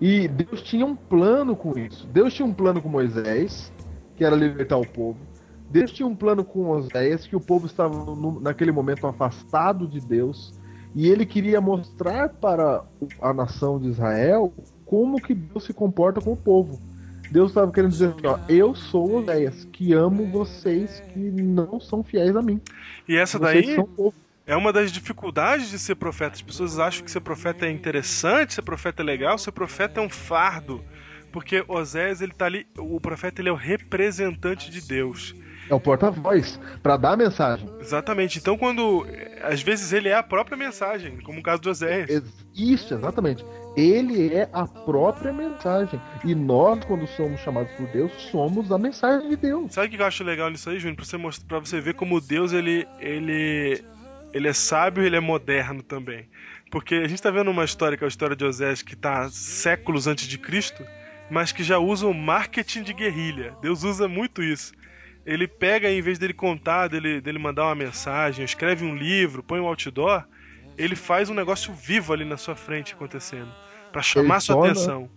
E Deus tinha um plano com isso. Deus tinha um plano com Moisés, que era libertar o povo. Deus tinha um plano com Oséias, que o povo estava no- naquele momento afastado de Deus. E ele queria mostrar para a nação de Israel como que Deus se comporta com o povo. Deus estava querendo dizer assim, ó, eu sou Oséias, que amo vocês que não são fiéis a mim. E essa vocês daí. É uma das dificuldades de ser profeta. As pessoas acham que ser profeta é interessante, ser profeta é legal, ser profeta é um fardo. Porque Osés, ele tá ali, o profeta ele é o representante de Deus. É o porta-voz para dar a mensagem. Exatamente. Então quando às vezes ele é a própria mensagem, como o caso de Oséias. Isso, exatamente. Ele é a própria mensagem. E nós, quando somos chamados por Deus, somos a mensagem de Deus. Sabe o que eu acho legal nisso aí, Júnior? Pra você, mostrar, pra você ver como Deus ele, ele, ele é sábio e ele é moderno também. Porque a gente tá vendo uma história, que é a história de Osés, que tá séculos antes de Cristo, mas que já usa o marketing de guerrilha. Deus usa muito isso. Ele pega, em vez dele contar, dele, dele mandar uma mensagem, escreve um livro, põe um outdoor, ele faz um negócio vivo ali na sua frente acontecendo. Pra chamar Ele sua torna- atenção.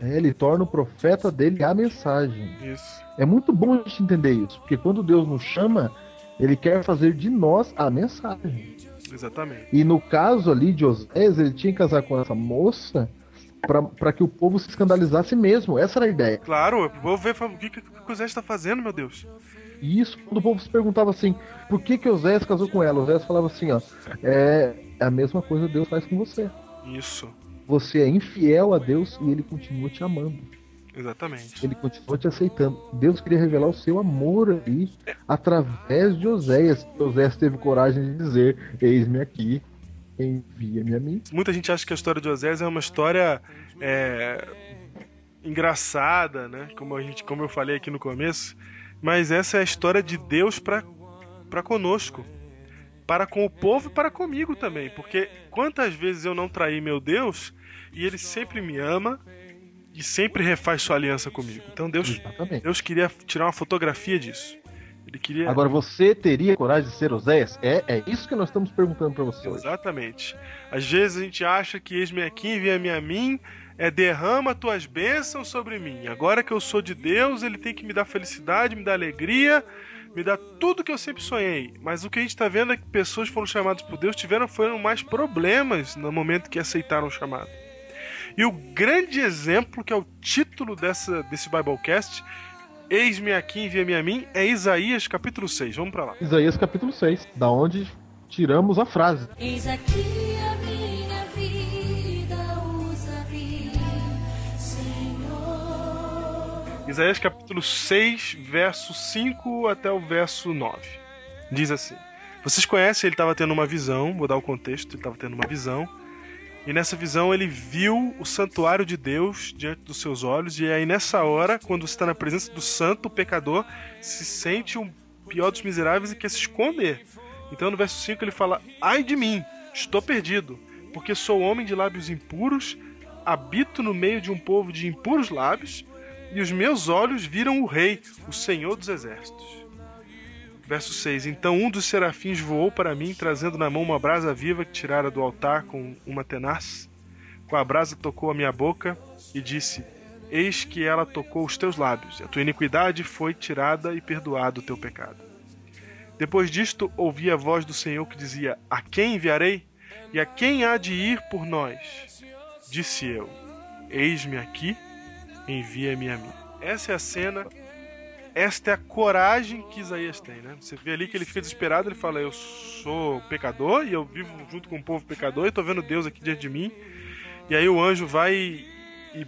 É, ele torna o profeta dele a mensagem. Isso. É muito bom a gente entender isso, porque quando Deus nos chama, ele quer fazer de nós a mensagem. Exatamente. E no caso ali de Osés, ele tinha que casar com essa moça para que o povo se escandalizasse mesmo. Essa era a ideia. Claro, vou ver o que, que, que o Zé está fazendo, meu Deus. E isso, quando o povo se perguntava assim, por que que Osés casou com ela? Osés falava assim, ó, é a mesma coisa que Deus faz com você. Isso, Você é infiel a Deus e ele continua te amando. Exatamente. Ele continua te aceitando. Deus queria revelar o seu amor ali através de Oséias. Oséias teve coragem de dizer: Eis-me aqui, envia-me a mim. Muita gente acha que a história de Osés é uma história é, engraçada, né? Como, a gente, como eu falei aqui no começo. Mas essa é a história de Deus para conosco. Para com o povo e para comigo também. Porque quantas vezes eu não traí meu Deus e ele sempre me ama e sempre refaz sua aliança comigo. Então Deus, Exatamente. Deus queria tirar uma fotografia disso. Ele queria. Agora, você teria coragem de ser Oséias? É, é isso que nós estamos perguntando para você hoje. Exatamente. Às vezes a gente acha que eis-me aqui, envia-me a mim, é derrama tuas bênçãos sobre mim. Agora que eu sou de Deus, ele tem que me dar felicidade, me dar alegria, me dar tudo que eu sempre sonhei. Mas o que a gente está vendo é que pessoas foram chamadas por Deus tiveram foram mais problemas no momento que aceitaram o chamado. E o grande exemplo, que é o título dessa, desse Biblecast, Eis-me aqui, envia-me a mim, é Isaías capítulo 6. Vamos para lá. Isaías capítulo 6, da onde tiramos a frase. Eis aqui a minha vida, usa-me, Senhor. Isaías capítulo 6, verso 5 até o verso 9. Diz assim: Vocês conhecem, ele estava tendo uma visão, vou dar o contexto, ele estava tendo uma visão. E nessa visão ele viu o santuário de Deus diante dos seus olhos. E aí nessa hora, quando você está na presença do santo, o pecador se sente o pior dos miseráveis e quer se esconder. Então no verso 5 ele fala: Ai de mim, estou perdido, porque sou homem de lábios impuros, habito no meio de um povo de impuros lábios, e os meus olhos viram o Rei, o Senhor dos Exércitos. Verso 6: Então um dos serafins voou para mim, trazendo na mão uma brasa viva que tirara do altar com uma tenaz. Com a brasa tocou a minha boca e disse: Eis que ela tocou os teus lábios, a tua iniquidade foi tirada e perdoado o teu pecado. Depois disto, ouvi a voz do Senhor que dizia: A quem enviarei? E a quem há de ir por nós? Disse eu: Eis-me aqui, envia-me a mim. Essa é a cena, esta é a coragem que Isaías tem, né? Você vê ali que ele fica desesperado, ele fala: Eu sou pecador e eu vivo junto com o povo pecador e tô vendo Deus aqui diante de mim. E aí o anjo vai e, e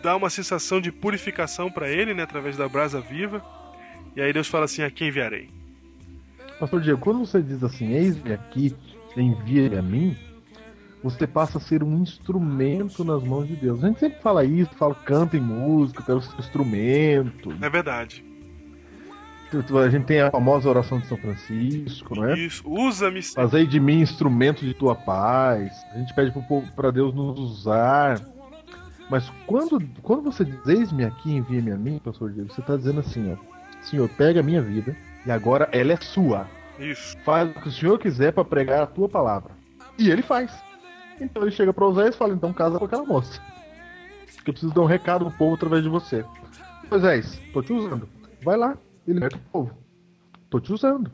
dá uma sensação de purificação para ele, né, através da brasa viva. E aí Deus fala assim: A quem enviarei? Pastor Diego, quando você diz assim, eis-me aqui, envia-me a mim, você passa a ser um instrumento nas mãos de Deus. A gente sempre fala isso, fala canta em música, pelo instrumento. É verdade. A gente tem a famosa oração de São Francisco, não é? Isso, usa-me. Fazei de mim instrumento de tua paz. A gente pede para Deus nos usar. Mas quando, quando você diz, eis-me aqui, envia-me a mim, pastor Diego, você está dizendo assim, ó. Senhor, pega a minha vida e agora ela é sua. Isso. Faz o que o senhor quiser para pregar a tua palavra. E ele faz. Então ele chega para Oséias e fala: então casa com aquela moça. Que eu preciso dar um recado pro povo através de você. Oséias, tô te usando. Vai lá, liberta o povo. Tô te usando.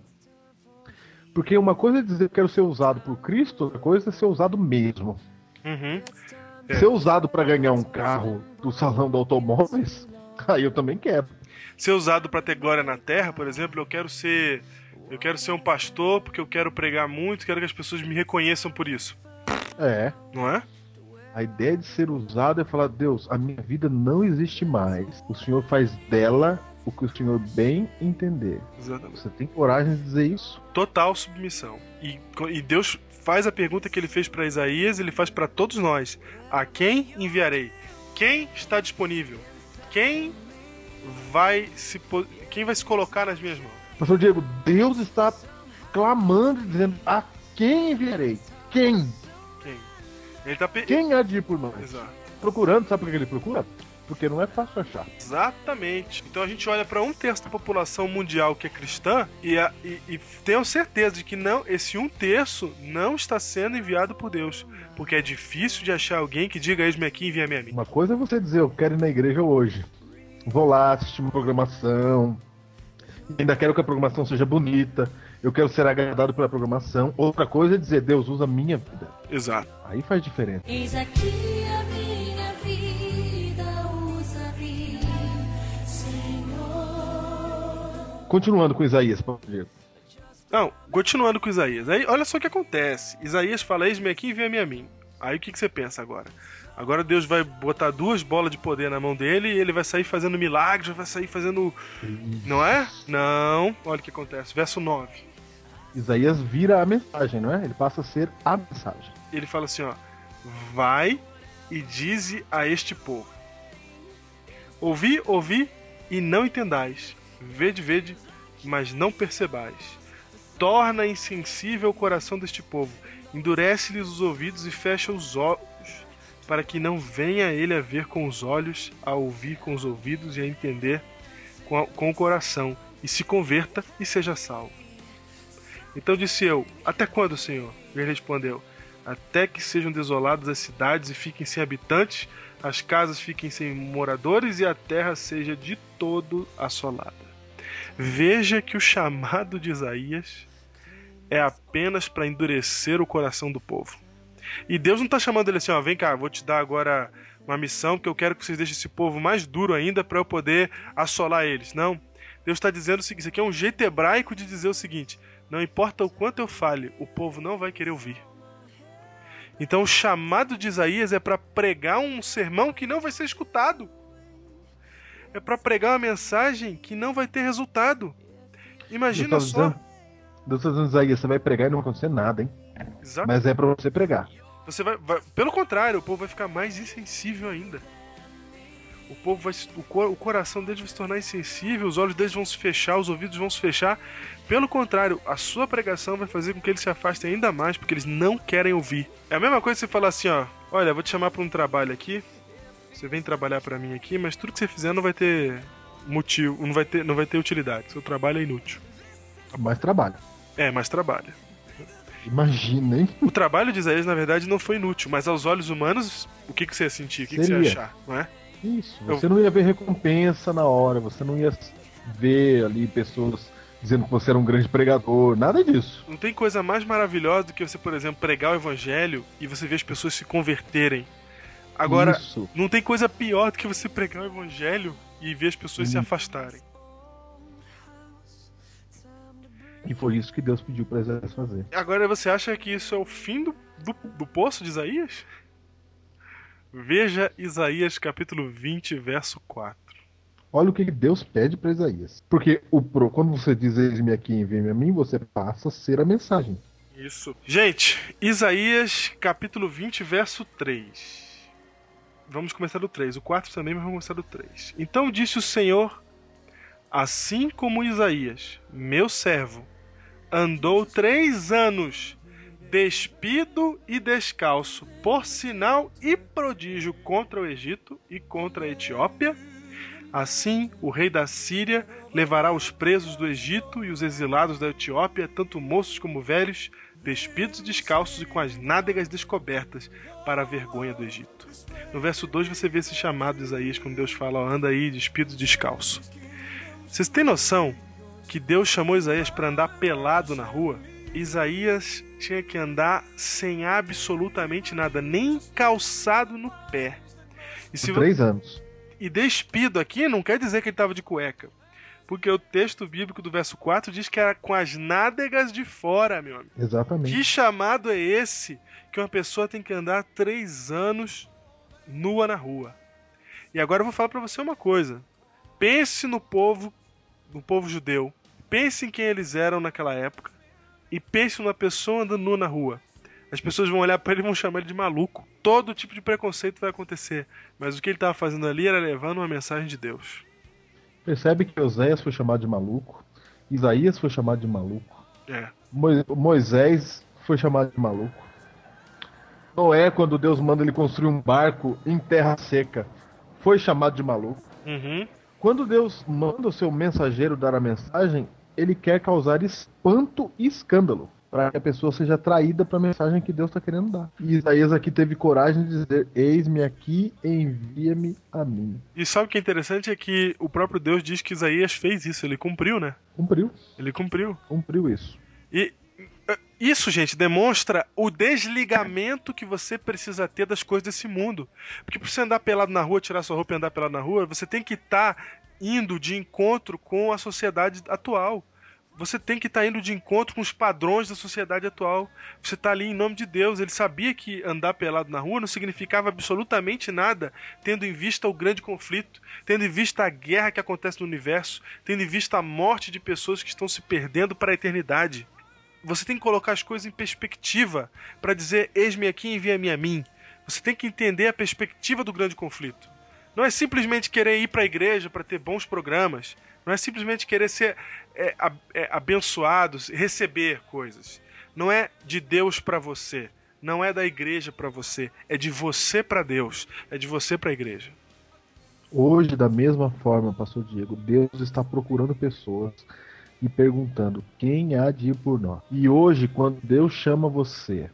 Porque uma coisa é dizer que quero ser usado por Cristo, outra coisa é ser usado mesmo. Uhum. É. Ser usado para ganhar um carro do salão de automóveis, aí eu também quero. Ser usado para ter glória na terra, por exemplo, eu quero ser. Eu quero ser um pastor porque eu quero pregar muito, quero que as pessoas me reconheçam por isso. É. Não é? A ideia de ser usado é falar: Deus, a minha vida não existe mais. O Senhor faz dela o que o Senhor bem entender. Exatamente. Você tem coragem de dizer isso? Total submissão. E, e Deus faz a pergunta que ele fez para Isaías, ele faz para todos nós: A quem enviarei? Quem está disponível? Quem vai se quem vai se colocar nas minhas mãos? Pastor Diego, Deus está clamando, dizendo: A quem enviarei? Quem? Quem? Ele tá pe... Quem há de ir por nós? Exato. Procurando, sabe por que ele procura? Porque não é fácil achar. Exatamente. Então a gente olha para um terço da população mundial que é cristã e, a, e, e tenho certeza de que não, esse um terço não está sendo enviado por Deus, porque é difícil de achar alguém que diga eis-me aqui, envia-me a mim. Uma coisa é você dizer: Eu quero ir na igreja hoje. Vou lá assistir uma programação. Ainda quero que a programação seja bonita. Eu quero ser agradado pela programação. Outra coisa é dizer: Deus usa a minha vida. Exato. Aí faz diferença. Eis aqui a minha Continuando com Isaías, Diego. Não, continuando com Isaías. Aí olha só o que acontece. Isaías fala: eis-me aqui, envia-me a mim. Aí o que, que você pensa agora? Agora Deus vai botar duas bolas de poder na mão dele e ele vai sair fazendo milagres, vai sair fazendo. Não é? Não. Olha o que acontece. Verso 9. Isaías vira a mensagem, não é? Ele passa a ser a mensagem. Ele fala assim: ó. Vai e dize a este povo: Ouvi, ouvi e não entendais. Vede, vede, mas não percebais. Torna insensível o coração deste povo. Endurece-lhes os ouvidos e fecha os olhos, para que não venha ele a ver com os olhos, a ouvir com os ouvidos e a entender com, a- com o coração, e se converta e seja salvo. Então disse eu: Até quando, Senhor? Ele respondeu: Até que sejam desoladas as cidades e fiquem sem habitantes, as casas fiquem sem moradores e a terra seja de todo assolada. Veja que o chamado de Isaías é apenas para endurecer o coração do povo. E Deus não está chamando ele assim, ó, vem cá, vou te dar agora uma missão, porque eu quero que vocês deixem esse povo mais duro ainda para eu poder assolar eles. Não. Deus está dizendo o seguinte, isso aqui é um jeito hebraico de dizer o seguinte: não importa o quanto eu fale, o povo não vai querer ouvir. Então o chamado de Isaías é para pregar um sermão que não vai ser escutado. É para pregar uma mensagem que não vai ter resultado. Imagina Deus só. dizendo- Deus está dizendo, Isaías, você vai pregar e não vai acontecer nada, hein? Exato. Mas é pra você pregar. Você vai, vai- pelo contrário, o povo vai ficar mais insensível ainda. O povo vai o, cor- o coração deles vai se tornar insensível, os olhos deles vão se fechar, os ouvidos vão se fechar. Pelo contrário, a sua pregação vai fazer com que eles se afastem ainda mais, porque eles não querem ouvir. É a mesma coisa que você falar assim, ó, olha, eu vou te chamar para um trabalho aqui. Você vem trabalhar para mim aqui, mas tudo que você fizer não vai ter motivo, não vai ter, não vai ter utilidade. Seu trabalho é inútil. Mais trabalho. É, mas trabalha. Imagina, hein? O trabalho de Isaías, na verdade, não foi inútil, mas aos olhos humanos, o que, que você ia sentir? O que, que você ia achar, não é? Isso. Eu- Você não ia ver recompensa na hora, você não ia ver ali pessoas dizendo que você era um grande pregador, nada disso. Não tem coisa mais maravilhosa do que você, por exemplo, pregar o evangelho e você ver as pessoas se converterem. Agora, Isso. não tem coisa pior do que você pregar o evangelho e ver as pessoas se Hum. afastarem. E foi isso que Deus pediu pra Isaías fazer. Agora você acha que isso é o fim do, do, do poço de Isaías? Veja Isaías capítulo 20, verso 4. Olha o que Deus pede pra Isaías. Porque o quando você diz eis-me aqui e envie-me a mim, você passa a ser a mensagem. Isso. Gente, Isaías capítulo 20, verso 3. Vamos começar do 3. O 4 também, mas vamos começar do 3. Então disse o Senhor: Assim como Isaías, meu servo, andou três anos despido e descalço, por sinal e prodígio contra o Egito e contra a Etiópia, assim o rei da Síria levará os presos do Egito e os exilados da Etiópia, tanto moços como velhos, despidos e descalços e com as nádegas descobertas, para a vergonha do Egito. No verso 2 você vê esse chamado de Isaías quando Deus fala: ó, anda aí despido descalço. Vocês têm noção que Deus chamou Isaías para andar pelado na rua? Isaías tinha que andar sem absolutamente nada, nem calçado no pé. E, se três anos. e despido aqui não quer dizer que ele estava de cueca. Porque o texto bíblico do verso 4 diz que era com as nádegas de fora, meu amigo. Exatamente. Que chamado é esse que uma pessoa tem que andar três anos nua na rua? E agora eu vou falar pra você uma coisa. Pense no povo, no povo judeu. Pense em quem eles eram naquela época. E pense numa pessoa andando nua na rua. As pessoas vão olhar pra ele e vão chamar ele de maluco. Todo tipo de preconceito vai acontecer. Mas o que ele estava fazendo ali era levando uma mensagem de Deus. Percebe que Oséias foi chamado de maluco, Isaías foi chamado de maluco, É. Mo- Moisés foi chamado de maluco. Noé, quando Deus manda ele construir um barco em terra seca, foi chamado de maluco. Uhum. Quando Deus manda o seu mensageiro dar a mensagem, ele quer causar espanto e escândalo. Para que a pessoa seja atraída para a mensagem que Deus está querendo dar. E Isaías aqui teve coragem de dizer: Eis-me aqui, envia-me a mim. E sabe o que é interessante? É que o próprio Deus diz que Isaías fez isso. Ele cumpriu, né? Cumpriu, Ele cumpriu. cumpriu isso. E isso, gente, demonstra o desligamento que você precisa ter das coisas desse mundo. Porque pra você andar pelado na rua, tirar sua roupa e andar pelado na rua, você tem que estar indo de encontro com a sociedade atual. Você tem que estar indo de encontro com os padrões da sociedade atual. Você está ali em nome de Deus. Ele sabia que andar pelado na rua não significava absolutamente nada, tendo em vista o grande conflito, tendo em vista a guerra que acontece no universo, tendo em vista a morte de pessoas que estão se perdendo para a eternidade você tem que colocar as coisas em perspectiva para dizer: eis-me aqui, envia-me a mim. Você tem que entender a perspectiva do grande conflito. Não é simplesmente querer ir para a igreja para ter bons programas. Não é simplesmente querer ser é, é, receber coisas. Não é de Deus para você. Não é da igreja para você. É de você para Deus. É de você para a igreja. Hoje, da mesma forma, Pastor Diego, Deus está procurando pessoas e perguntando quem há de ir por nós. E hoje, quando Deus chama você,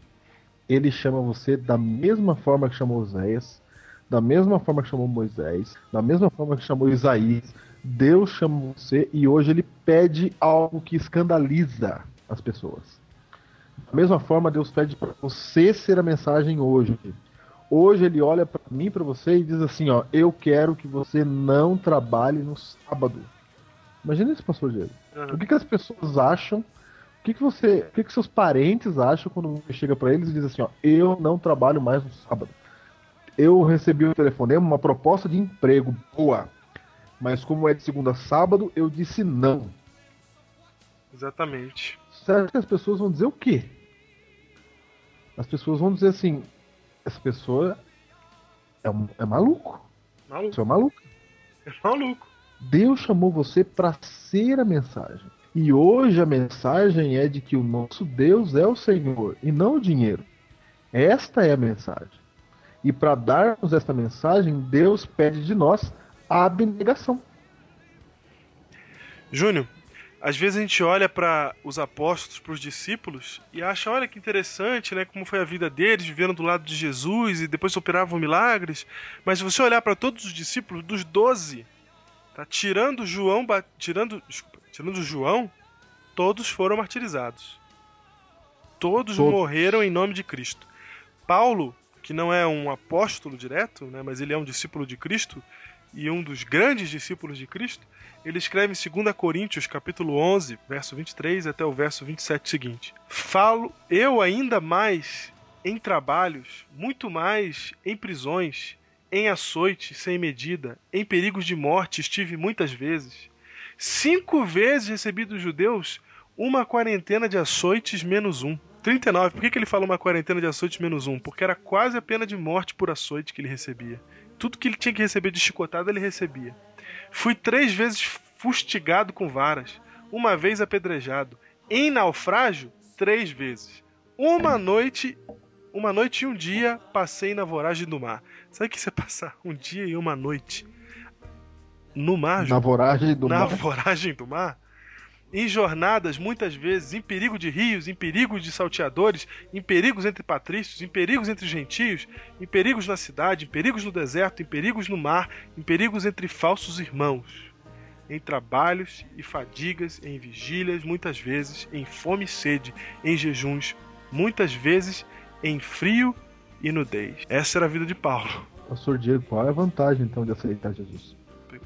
Ele chama você da mesma forma que chamou Oséias, da mesma forma que chamou Moisés, da mesma forma que chamou Isaías. Deus chama você e hoje Ele pede algo que escandaliza as pessoas. Da mesma forma, Deus pede para você ser a mensagem hoje. Hoje ele olha para mim, para você e diz assim, ó, eu quero que você não trabalhe no sábado. Imagina isso, pastor Diego. Aham. O que, que as pessoas acham? O que, que você, o que, que seus parentes acham quando você chega para eles e diz assim, ó, eu não trabalho mais no sábado. Eu recebi um telefonema, uma proposta de emprego boa, mas como é de segunda a sábado, eu disse não. Exatamente. Você acha que as pessoas vão dizer o quê? As pessoas vão dizer assim: essa pessoa é, um, é maluco. Maluco. Você é maluco. É maluco. Deus chamou você para ser a mensagem. E hoje a mensagem é de que o nosso Deus é o Senhor e não o dinheiro. Esta é a mensagem. E para darmos esta mensagem, Deus pede de nós a abnegação. Júnior, às vezes a gente olha para os apóstolos, para os discípulos e acha, olha que interessante, né, como foi a vida deles, vivendo do lado de Jesus e depois operavam milagres. Mas se você olhar para todos os discípulos, dos doze, tá tirando João, tirando, desculpa, tirando João, todos foram martirizados. Todos, Todos. morreram em nome de Cristo. Paulo, que não é um apóstolo direto, né, mas ele é um discípulo de Cristo e um dos grandes discípulos de Cristo, ele escreve em 2 Coríntios, capítulo 11, verso 23 até o verso 27 seguinte: Falo eu ainda mais em trabalhos, muito mais em prisões, em açoite sem medida, em perigos de morte estive muitas vezes. Cinco vezes recebi dos judeus uma quarentena de açoites menos um. 39. Por que, que ele fala uma quarentena de açoites menos um? Porque era quase a pena de morte por açoite que ele recebia. Tudo que ele tinha que receber de chicotada, ele recebia. Fui três vezes fustigado com varas, uma vez apedrejado. Em naufrágio, três vezes. Uma noite, uma noite e um dia passei na voragem do mar. Sabe o que você passar um dia e uma noite no mar, Na voragem do na mar. voragem do mar? Em jornadas, muitas vezes, em perigo de rios, em perigos de salteadores, em perigos entre patrícios, em perigos entre gentios, em perigos na cidade, em perigos no deserto, em perigos no mar, em perigos entre falsos irmãos, em trabalhos e fadigas, em vigílias, muitas vezes, em fome e sede, em jejuns, muitas vezes, em frio e nudez. Essa era a vida de Paulo. Pastor Diego, qual é a vantagem então de aceitar Jesus?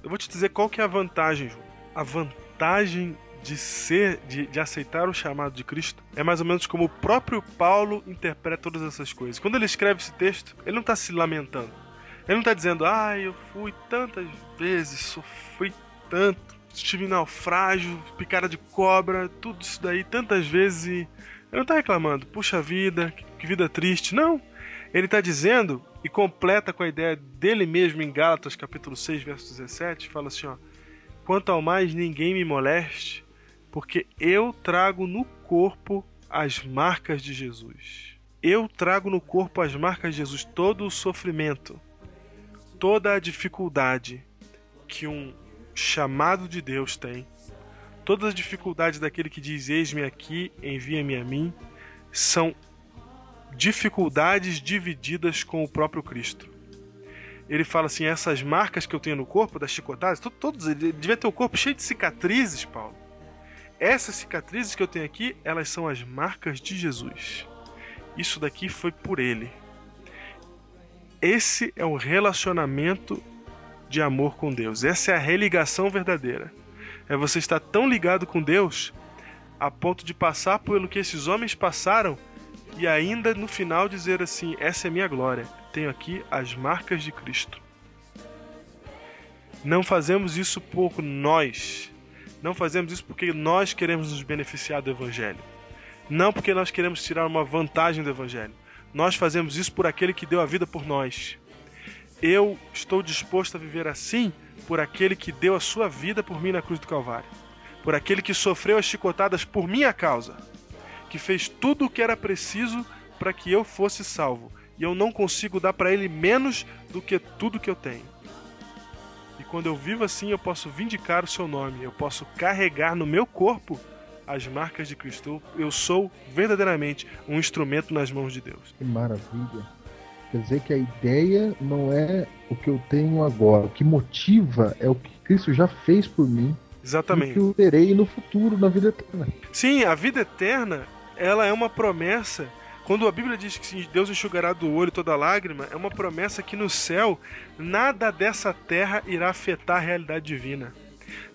Eu vou te dizer qual que é a vantagem, João. A vantagem de ser, de, de aceitar o chamado de Cristo é mais ou menos como o próprio Paulo interpreta todas essas coisas. Quando ele escreve esse texto, ele não está se lamentando. Ele não está dizendo, ah, eu fui tantas vezes, sofri tanto, estive em naufrágio, picada de cobra, tudo isso daí tantas vezes e. Ele não está reclamando, puxa vida, que- vida triste. Não. Ele está dizendo e completa com a ideia dele mesmo em Gálatas capítulo 6, verso 17, fala assim, ó: Quanto ao mais ninguém me moleste, porque eu trago no corpo as marcas de Jesus. Eu trago no corpo as marcas de Jesus, todo o sofrimento, toda a dificuldade que um chamado de Deus tem, todas as dificuldades daquele que diz: Eis-me aqui, envia-me a mim, são dificuldades divididas com o próprio Cristo. Ele fala assim: essas marcas que eu tenho no corpo, das chicotadas, to- todos, ele devia ter o corpo cheio de cicatrizes, Paulo. Essas cicatrizes que eu tenho aqui, elas são as marcas de Jesus. Isso daqui foi por ele. Esse é o relacionamento de amor com Deus. Essa é a religação verdadeira. É você estar tão ligado com Deus a ponto de passar pelo que esses homens passaram e ainda no final dizer assim: essa é minha glória. Tenho aqui as marcas de Cristo. Não fazemos isso por nós. Não fazemos isso porque nós queremos nos beneficiar do Evangelho. Não porque nós queremos tirar uma vantagem do Evangelho. Nós fazemos isso por aquele que deu a vida por nós. Eu estou disposto a viver assim por aquele que deu a sua vida por mim na cruz do Calvário. Por aquele que sofreu as chicotadas por minha causa. Que fez tudo o que era preciso para que eu fosse salvo. E eu não consigo dar para ele menos do que tudo que eu tenho. E quando eu vivo assim, eu posso vindicar o seu nome, eu posso carregar no meu corpo as marcas de Cristo. Eu sou verdadeiramente um instrumento nas mãos de Deus. Que maravilha. Quer dizer que a ideia não é o que eu tenho agora. O que motiva é o que Cristo já fez por mim e o Exatamente. que eu terei no futuro, na vida eterna. Sim, a vida eterna, ela é uma promessa. Quando a Bíblia diz que Deus enxugará do olho toda lágrima, é uma promessa que no céu nada dessa terra irá afetar a realidade divina.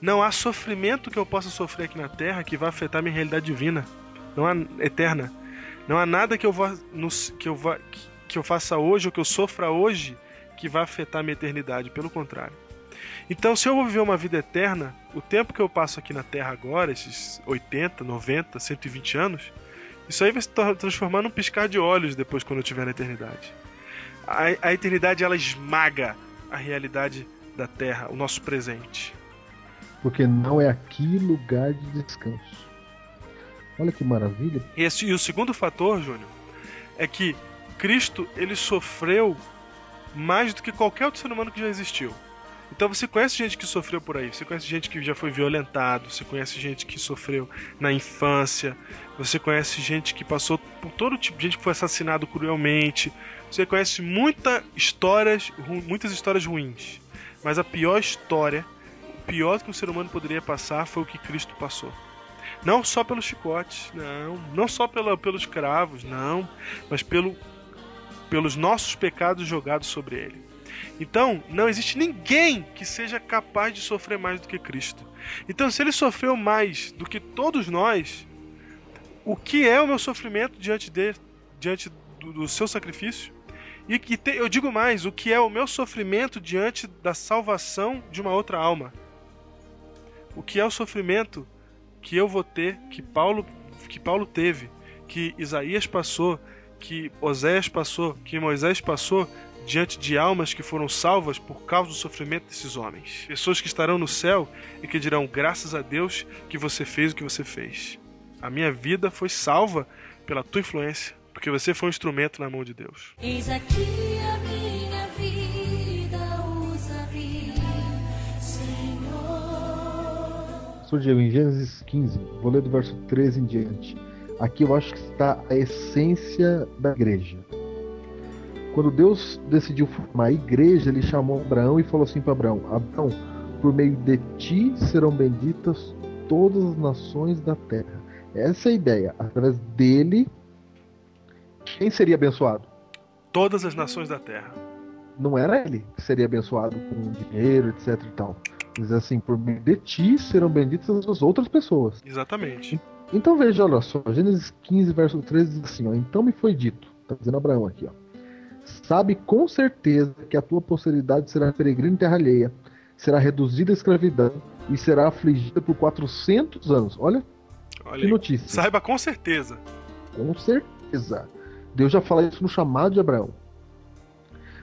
Não há sofrimento que eu possa sofrer aqui na terra que vai afetar minha realidade divina. Não há eterna. Não há nada que eu vá, que eu vá, que eu faça hoje ou que eu sofra hoje que vai afetar minha eternidade. Pelo contrário. Então, se eu vou viver uma vida eterna, o tempo que eu passo aqui na Terra agora, esses 80, 90, 120 anos, isso aí vai se transformar num piscar de olhos depois quando eu estiver na eternidade. A, a eternidade ela esmaga a realidade da terra, o nosso presente. Porque não é aqui lugar de descanso. Olha que maravilha. Esse, e o segundo fator, Júnior, é que Cristo ele sofreu mais do que qualquer outro ser humano que já existiu. Então você conhece gente que sofreu por aí, você conhece gente que já foi violentado, você conhece gente que sofreu na infância, você conhece gente que passou por todo tipo gente que foi assassinado cruelmente, você conhece muita histórias, muitas histórias ruins. Mas a pior história, o pior que um ser humano poderia passar foi o que Cristo passou. Não só pelos chicotes, não, não só pela, pelos cravos, não, mas pelo, pelos nossos pecados jogados sobre ele. Então, não existe ninguém que seja capaz de sofrer mais do que Cristo. Então, se ele sofreu mais do que todos nós, o que é o meu sofrimento diante de, diante do, do seu sacrifício? E que te- eu digo mais, o que é o meu sofrimento diante da salvação de uma outra alma? O que é o sofrimento que eu vou ter, que Paulo, que Paulo teve, que Isaías passou, que Oséias passou, que Moisés passou diante de almas que foram salvas por causa do sofrimento desses homens. Pessoas que estarão no céu e que dirão: graças a Deus que você fez o que você fez. A minha vida foi salva pela tua influência, porque você foi um instrumento na mão de Deus. Eis aqui a minha vida, Senhor. Diego, em Gênesis 15, vou ler do verso 13 em diante. Aqui eu acho que está a essência da igreja. Quando Deus decidiu formar a igreja, ele chamou Abraão e falou assim para Abraão: Abraão, por meio de ti serão benditas todas as nações da terra. Essa é a ideia. Através dele, quem seria abençoado? Todas as nações da terra. Não era ele que seria abençoado com dinheiro, etc e tal. Diz assim: por meio de ti serão benditas as outras pessoas. Exatamente. Então veja, olha só, Gênesis 15, verso 13 diz assim, ó, então me foi dito, tá dizendo Abraão aqui, ó, sabe com certeza que a tua posteridade será peregrina em terra alheia, será reduzida à escravidão e será afligida por 400 anos. Olha Olha que notícia. Saiba com certeza. Com certeza. Deus já fala isso no chamado de Abraão.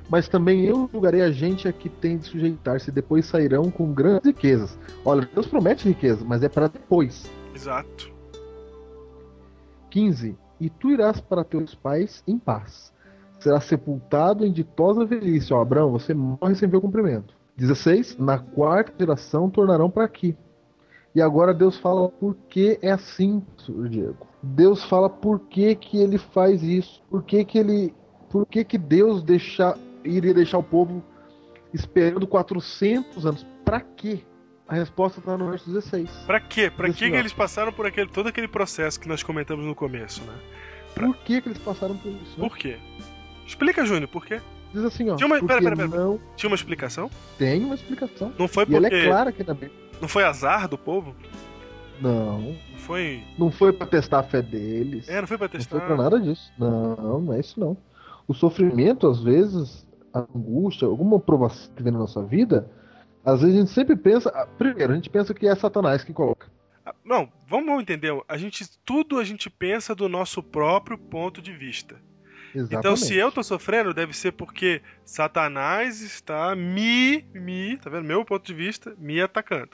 Mas também eu julgarei a gente a que tem de sujeitar-se, depois sairão com grandes riquezas. Olha, Deus promete riqueza, mas é para depois. Exato. 15. E tu irás para teus pais em paz. Será sepultado em ditosa velhice. Ó, Abraão, você morre sem ver o cumprimento. 16. Na quarta geração tornarão para aqui. E agora Deus fala por que é assim. Diego. Deus fala por que, que ele faz isso. Por que, que ele. Por que, que Deus deixa, iria deixar o povo esperando 400 anos? Para quê? A resposta está no verso 16. Pra quê? Pra que, que eles passaram por aquele, todo aquele processo que nós comentamos no começo, né? Por que, que eles passaram por isso? né? Por quê? Explica, Júnior, por quê? Diz assim, ó. Tinha uma- porque pera, pera, pera. não Tinha uma explicação? tem uma explicação. Não foi E ela porque. é clara aqui na Bíblia. Não foi azar do povo? Não, Não foi. não foi pra testar a fé deles. É, não foi pra não testar. foi pra nada disso. Não, não é isso não. O sofrimento, às vezes, a angústia, alguma provação que vem na nossa vida, às vezes a gente sempre pensa. ah, Primeiro, a gente pensa que é Satanás que coloca. Ah, Não, vamos entender. A gente, tudo a gente pensa do nosso próprio ponto de vista. Exatamente. Então, se eu tô sofrendo, deve ser porque Satanás está me, me, tá vendo? Meu ponto de vista, me atacando.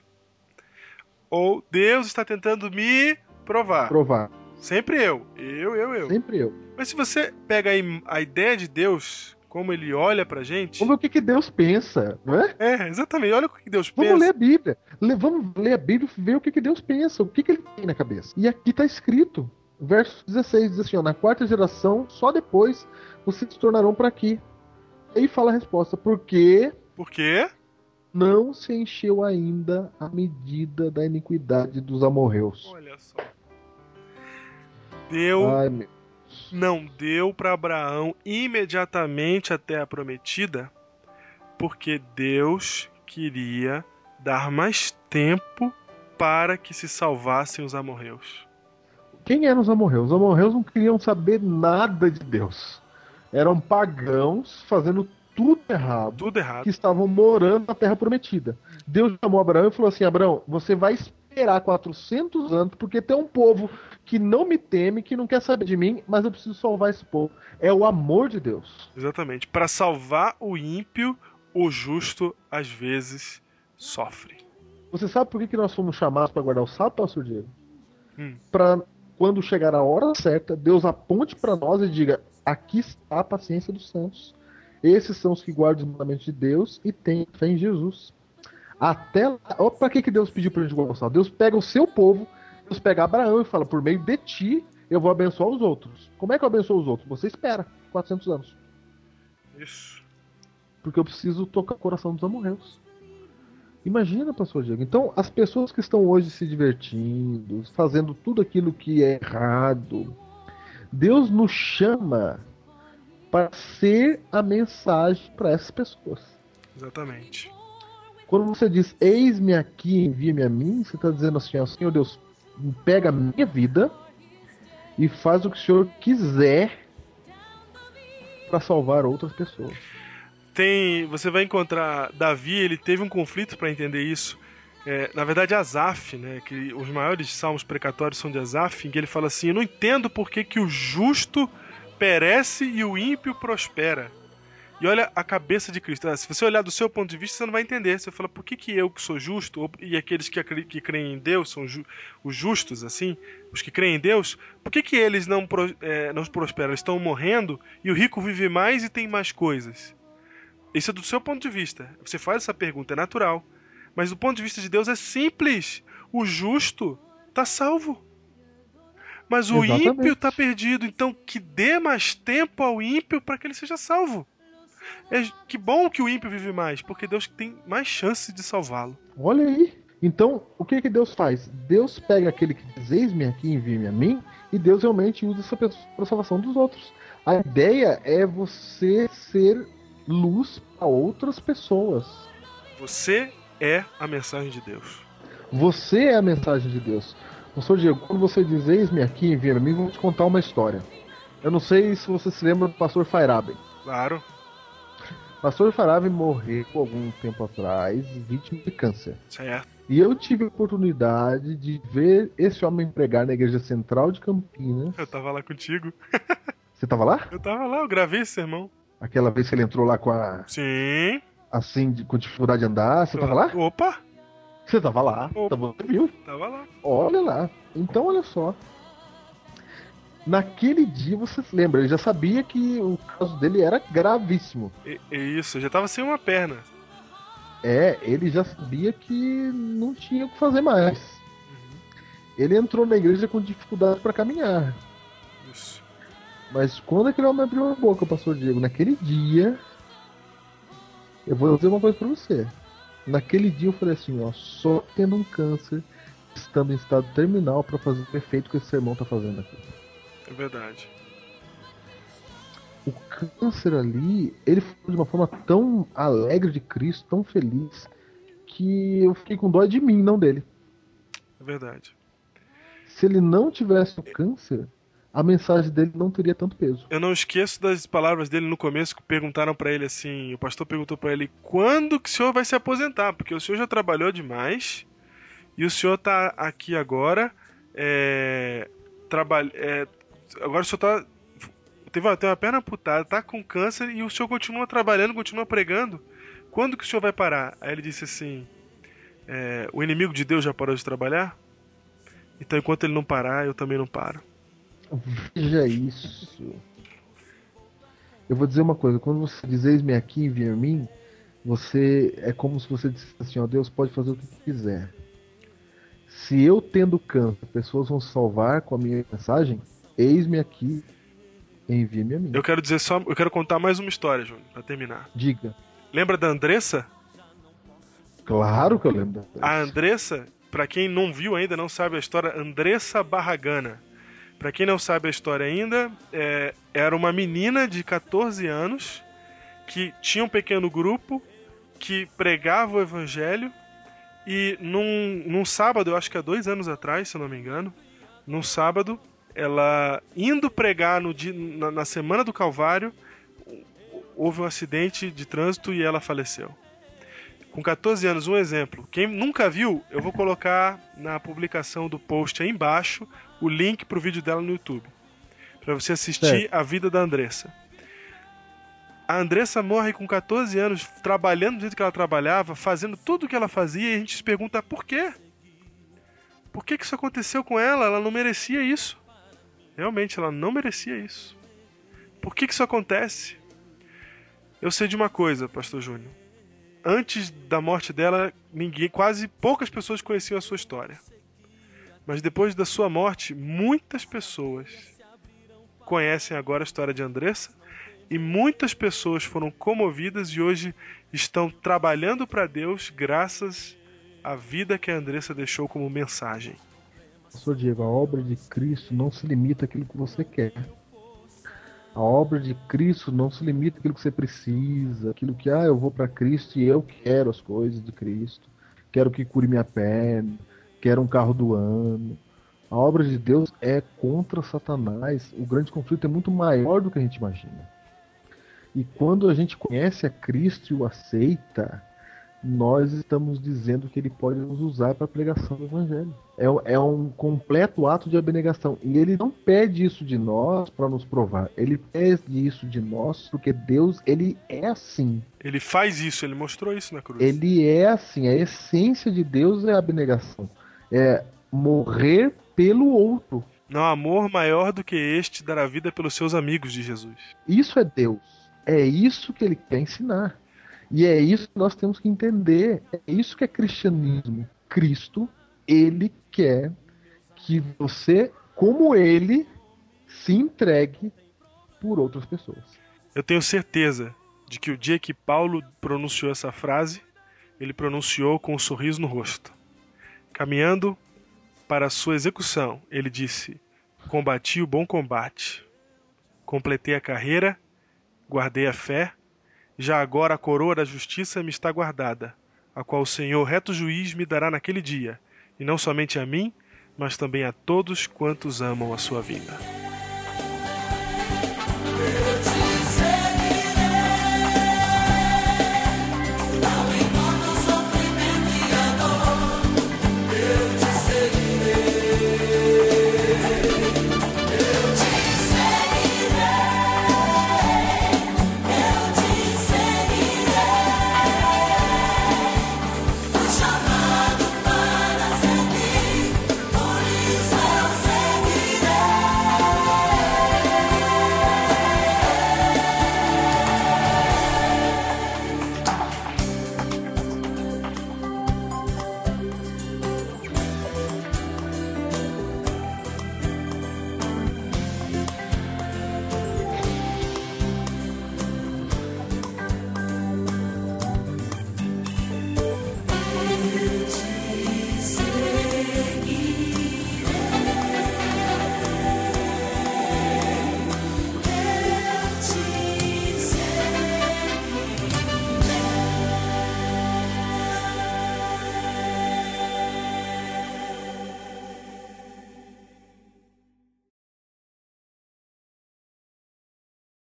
Ou Deus está tentando me provar. provar, Sempre eu. Eu, eu, eu. sempre eu. Mas se você pega aí a ideia de Deus, como ele olha pra gente. Vamos ver o que, que Deus pensa, não é? É, exatamente. Olha o que Deus Vamos pensa. ler a Bíblia. Vamos ler a Bíblia e ver o que, que Deus pensa, o que, que ele tem na cabeça. E aqui está escrito, verso 16, diz assim: ó, na quarta geração, só depois vocês se tornarão para aqui. Aí fala a resposta: porque Por quê? não se encheu ainda a medida da iniquidade dos amorreus. Olha só. Deu. Ai, meu. Não deu para Abraão imediatamente a terra prometida, porque Deus queria dar mais tempo para que se salvassem os amorreus. Quem eram os amorreus? Os amorreus não queriam saber nada de Deus. Eram pagãos fazendo tudo errado. Tudo errado. que estavam morando na Terra Prometida. Deus chamou Abraão e falou assim: Abraão, você vai esperar 400 anos, porque tem um povo que não me teme, que não quer saber de mim, mas eu preciso salvar esse povo. É o amor de Deus. Exatamente. Para salvar o ímpio, o justo às vezes sofre. Você sabe por que, que nós fomos chamados para guardar o sábado, pastor Diego? Hum. Para quando chegar a hora certa, Deus aponte para nós e diga: aqui está a paciência dos santos. Esses são os que guardam os mandamentos de Deus e têm fé em Jesus. Até lá, ó, pra que, que Deus pediu pra gente sábado? Deus pega o seu povo, Deus pega Abraão e fala: por meio de ti eu vou abençoar os outros. Como é que eu abençoo os outros? Você espera 400 anos. Isso. Porque eu preciso tocar o coração dos amorreus. Imagina, pastor Diego. Então, as pessoas que estão hoje se divertindo, fazendo tudo aquilo que é errado, Deus nos chama para ser a mensagem para essas pessoas. Exatamente. Quando você diz, eis-me aqui, envia-me a mim, você está dizendo assim, ó, Senhor Deus, pega a minha vida e faz o que o Senhor quiser para salvar outras pessoas. Tem, você vai encontrar Davi, ele teve um conflito para entender isso. É, na verdade, Asaf, né, que os maiores salmos precatórios são de Asaf, em que ele fala assim: Eu não entendo por que, que o justo perece e o ímpio prospera. E olha a cabeça de Cristo. Ah, Se você olhar do seu ponto de vista, você não vai entender. Você fala, por que, que eu que sou justo, e aqueles que, que creem em Deus são ju- os justos, assim, os que creem em Deus, por que, que eles não, é, não prosperam? Eles estão morrendo e o rico vive mais e tem mais coisas. Isso é do seu ponto de vista. Você faz essa pergunta, é natural. Mas do ponto de vista de Deus é simples. O justo está salvo. Mas o Exatamente. ímpio está perdido. Então que dê mais tempo ao ímpio para que ele seja salvo. É, que bom que o ímpio vive mais, porque Deus tem mais chance de salvá-lo. Olha aí. Então, o que que Deus faz? Deus pega aquele que diz, eis-me aqui, envie-me a mim, e Deus realmente usa essa pessoa para a salvação dos outros. A ideia é você ser luz para outras pessoas. Você é a mensagem de Deus. Você é a mensagem de Deus. Pastor Diego, quando você diz eis-me aqui, envia-me a mim, vou te contar uma história. Eu não sei se você se lembra do pastor Fairaben. Claro. Pastor Fairaben morreu algum tempo atrás, vítima de câncer. Certo. E eu tive a oportunidade de ver esse homem pregar na igreja central de Campinas. Eu tava lá contigo. Você tava lá? Eu tava lá, eu gravei esse sermão. Aquela vez que ele entrou lá com a. Sim. assim, de- com dificuldade de andar. Você tava lá? Opa, Você tava lá. Opa. Você viu? tava lá. Olha lá. Então, olha só. Naquele dia você se lembra, ele já sabia que o caso dele era gravíssimo. E, e isso, já tava sem uma perna. É, ele já sabia que não tinha o que fazer mais. Ele entrou na igreja com dificuldade para caminhar. Isso. Mas quando aquele homem abriu a boca, pastor Diego, naquele dia. Eu vou dizer uma coisa pra você. Naquele dia eu falei assim, ó, só tendo um câncer, estando em estado terminal pra fazer o efeito que esse sermão tá fazendo aqui. É verdade. O câncer ali, ele foi de uma forma tão alegre de Cristo, tão feliz, que eu fiquei com dó de mim, não dele. É verdade. Se ele não tivesse o câncer, a mensagem dele não teria tanto peso. Eu não esqueço das palavras dele no começo que perguntaram pra ele assim, o pastor perguntou pra ele quando que o senhor vai se aposentar, porque o senhor já trabalhou demais e o senhor tá aqui agora, é, é, agora o senhor tá teve tem uma perna amputada, tá com câncer e o senhor continua trabalhando, continua pregando. Quando que o senhor vai parar? Aí ele disse assim, é, o inimigo de Deus já parou de trabalhar? Então enquanto ele não parar, eu também não paro. Veja isso. Eu vou dizer uma coisa, quando você diz eis-me aqui, envia mim, você é como se você dissesse assim, ó, Deus pode fazer o que quiser. Se eu tendo câncer, pessoas vão salvar com a minha mensagem, eis-me aqui, envia-me a mim. Eu quero dizer só, eu quero contar mais uma história, Júnior, pra terminar. Diga. Lembra da Andressa? Claro que eu lembro. A Andressa, pra quem não viu ainda, não sabe a história, Andressa Barragana. Pra quem não sabe a história ainda, é, era uma menina de 14 anos que tinha um pequeno grupo que pregava o evangelho e num, num sábado, eu acho que há dois anos atrás, se eu não me engano, num sábado, ela indo pregar no dia, na, na semana do Calvário, houve um acidente de trânsito e ela faleceu. Com 14 anos, um exemplo. Quem nunca viu, eu vou colocar na publicação do post aí embaixo o link pro vídeo dela no YouTube. Pra você assistir Certo. a vida da Andressa. A Andressa morre com 14 anos, trabalhando do jeito que ela trabalhava, fazendo tudo o que ela fazia, e a gente se pergunta por quê? Por que, que isso aconteceu com ela? Ela não merecia isso. Realmente, ela não merecia isso. Por que, que isso acontece? Eu sei de uma coisa, Pastor Júnior. Antes da morte dela, ninguém, quase poucas pessoas conheciam a sua história. Mas depois da sua morte, muitas pessoas conhecem agora a história de Andressa e muitas pessoas foram comovidas e hoje estão trabalhando para Deus graças à vida que a Andressa deixou como mensagem. Pastor Diego, a obra de Cristo não se limita àquilo que você quer. A obra de Cristo não se limita àquilo que você precisa, aquilo que, ah, eu vou para Cristo e eu quero as coisas de Cristo. Quero que cure minha perna, quero um carro do ano. A obra de Deus é contra Satanás. O grande conflito é muito maior do que a gente imagina. E quando a gente conhece a Cristo e o aceita, nós estamos dizendo que ele pode nos usar para a pregação do Evangelho. É, é um completo ato de abnegação. E ele não pede isso de nós para nos provar. Ele pede isso de nós porque Deus, ele é assim. Ele faz isso, ele mostrou isso na cruz. Ele é assim. A essência de Deus é a abnegação. É morrer pelo outro. Não há amor maior do que este dar a vida pelos seus amigos de Jesus. Isso é Deus. É isso que ele quer ensinar. E é isso que nós temos que entender. É isso que é cristianismo. Cristo, ele quer que você, como ele, se entregue por outras pessoas. Eu tenho certeza de que o dia que Paulo pronunciou essa frase, ele pronunciou com um sorriso no rosto. Caminhando para a sua execução, ele disse: Combati o bom combate, completei a carreira, guardei a fé, já agora a coroa da justiça me está guardada, a qual o Senhor, reto juiz, me dará naquele dia, e não somente a mim, mas também a todos quantos amam a sua vida.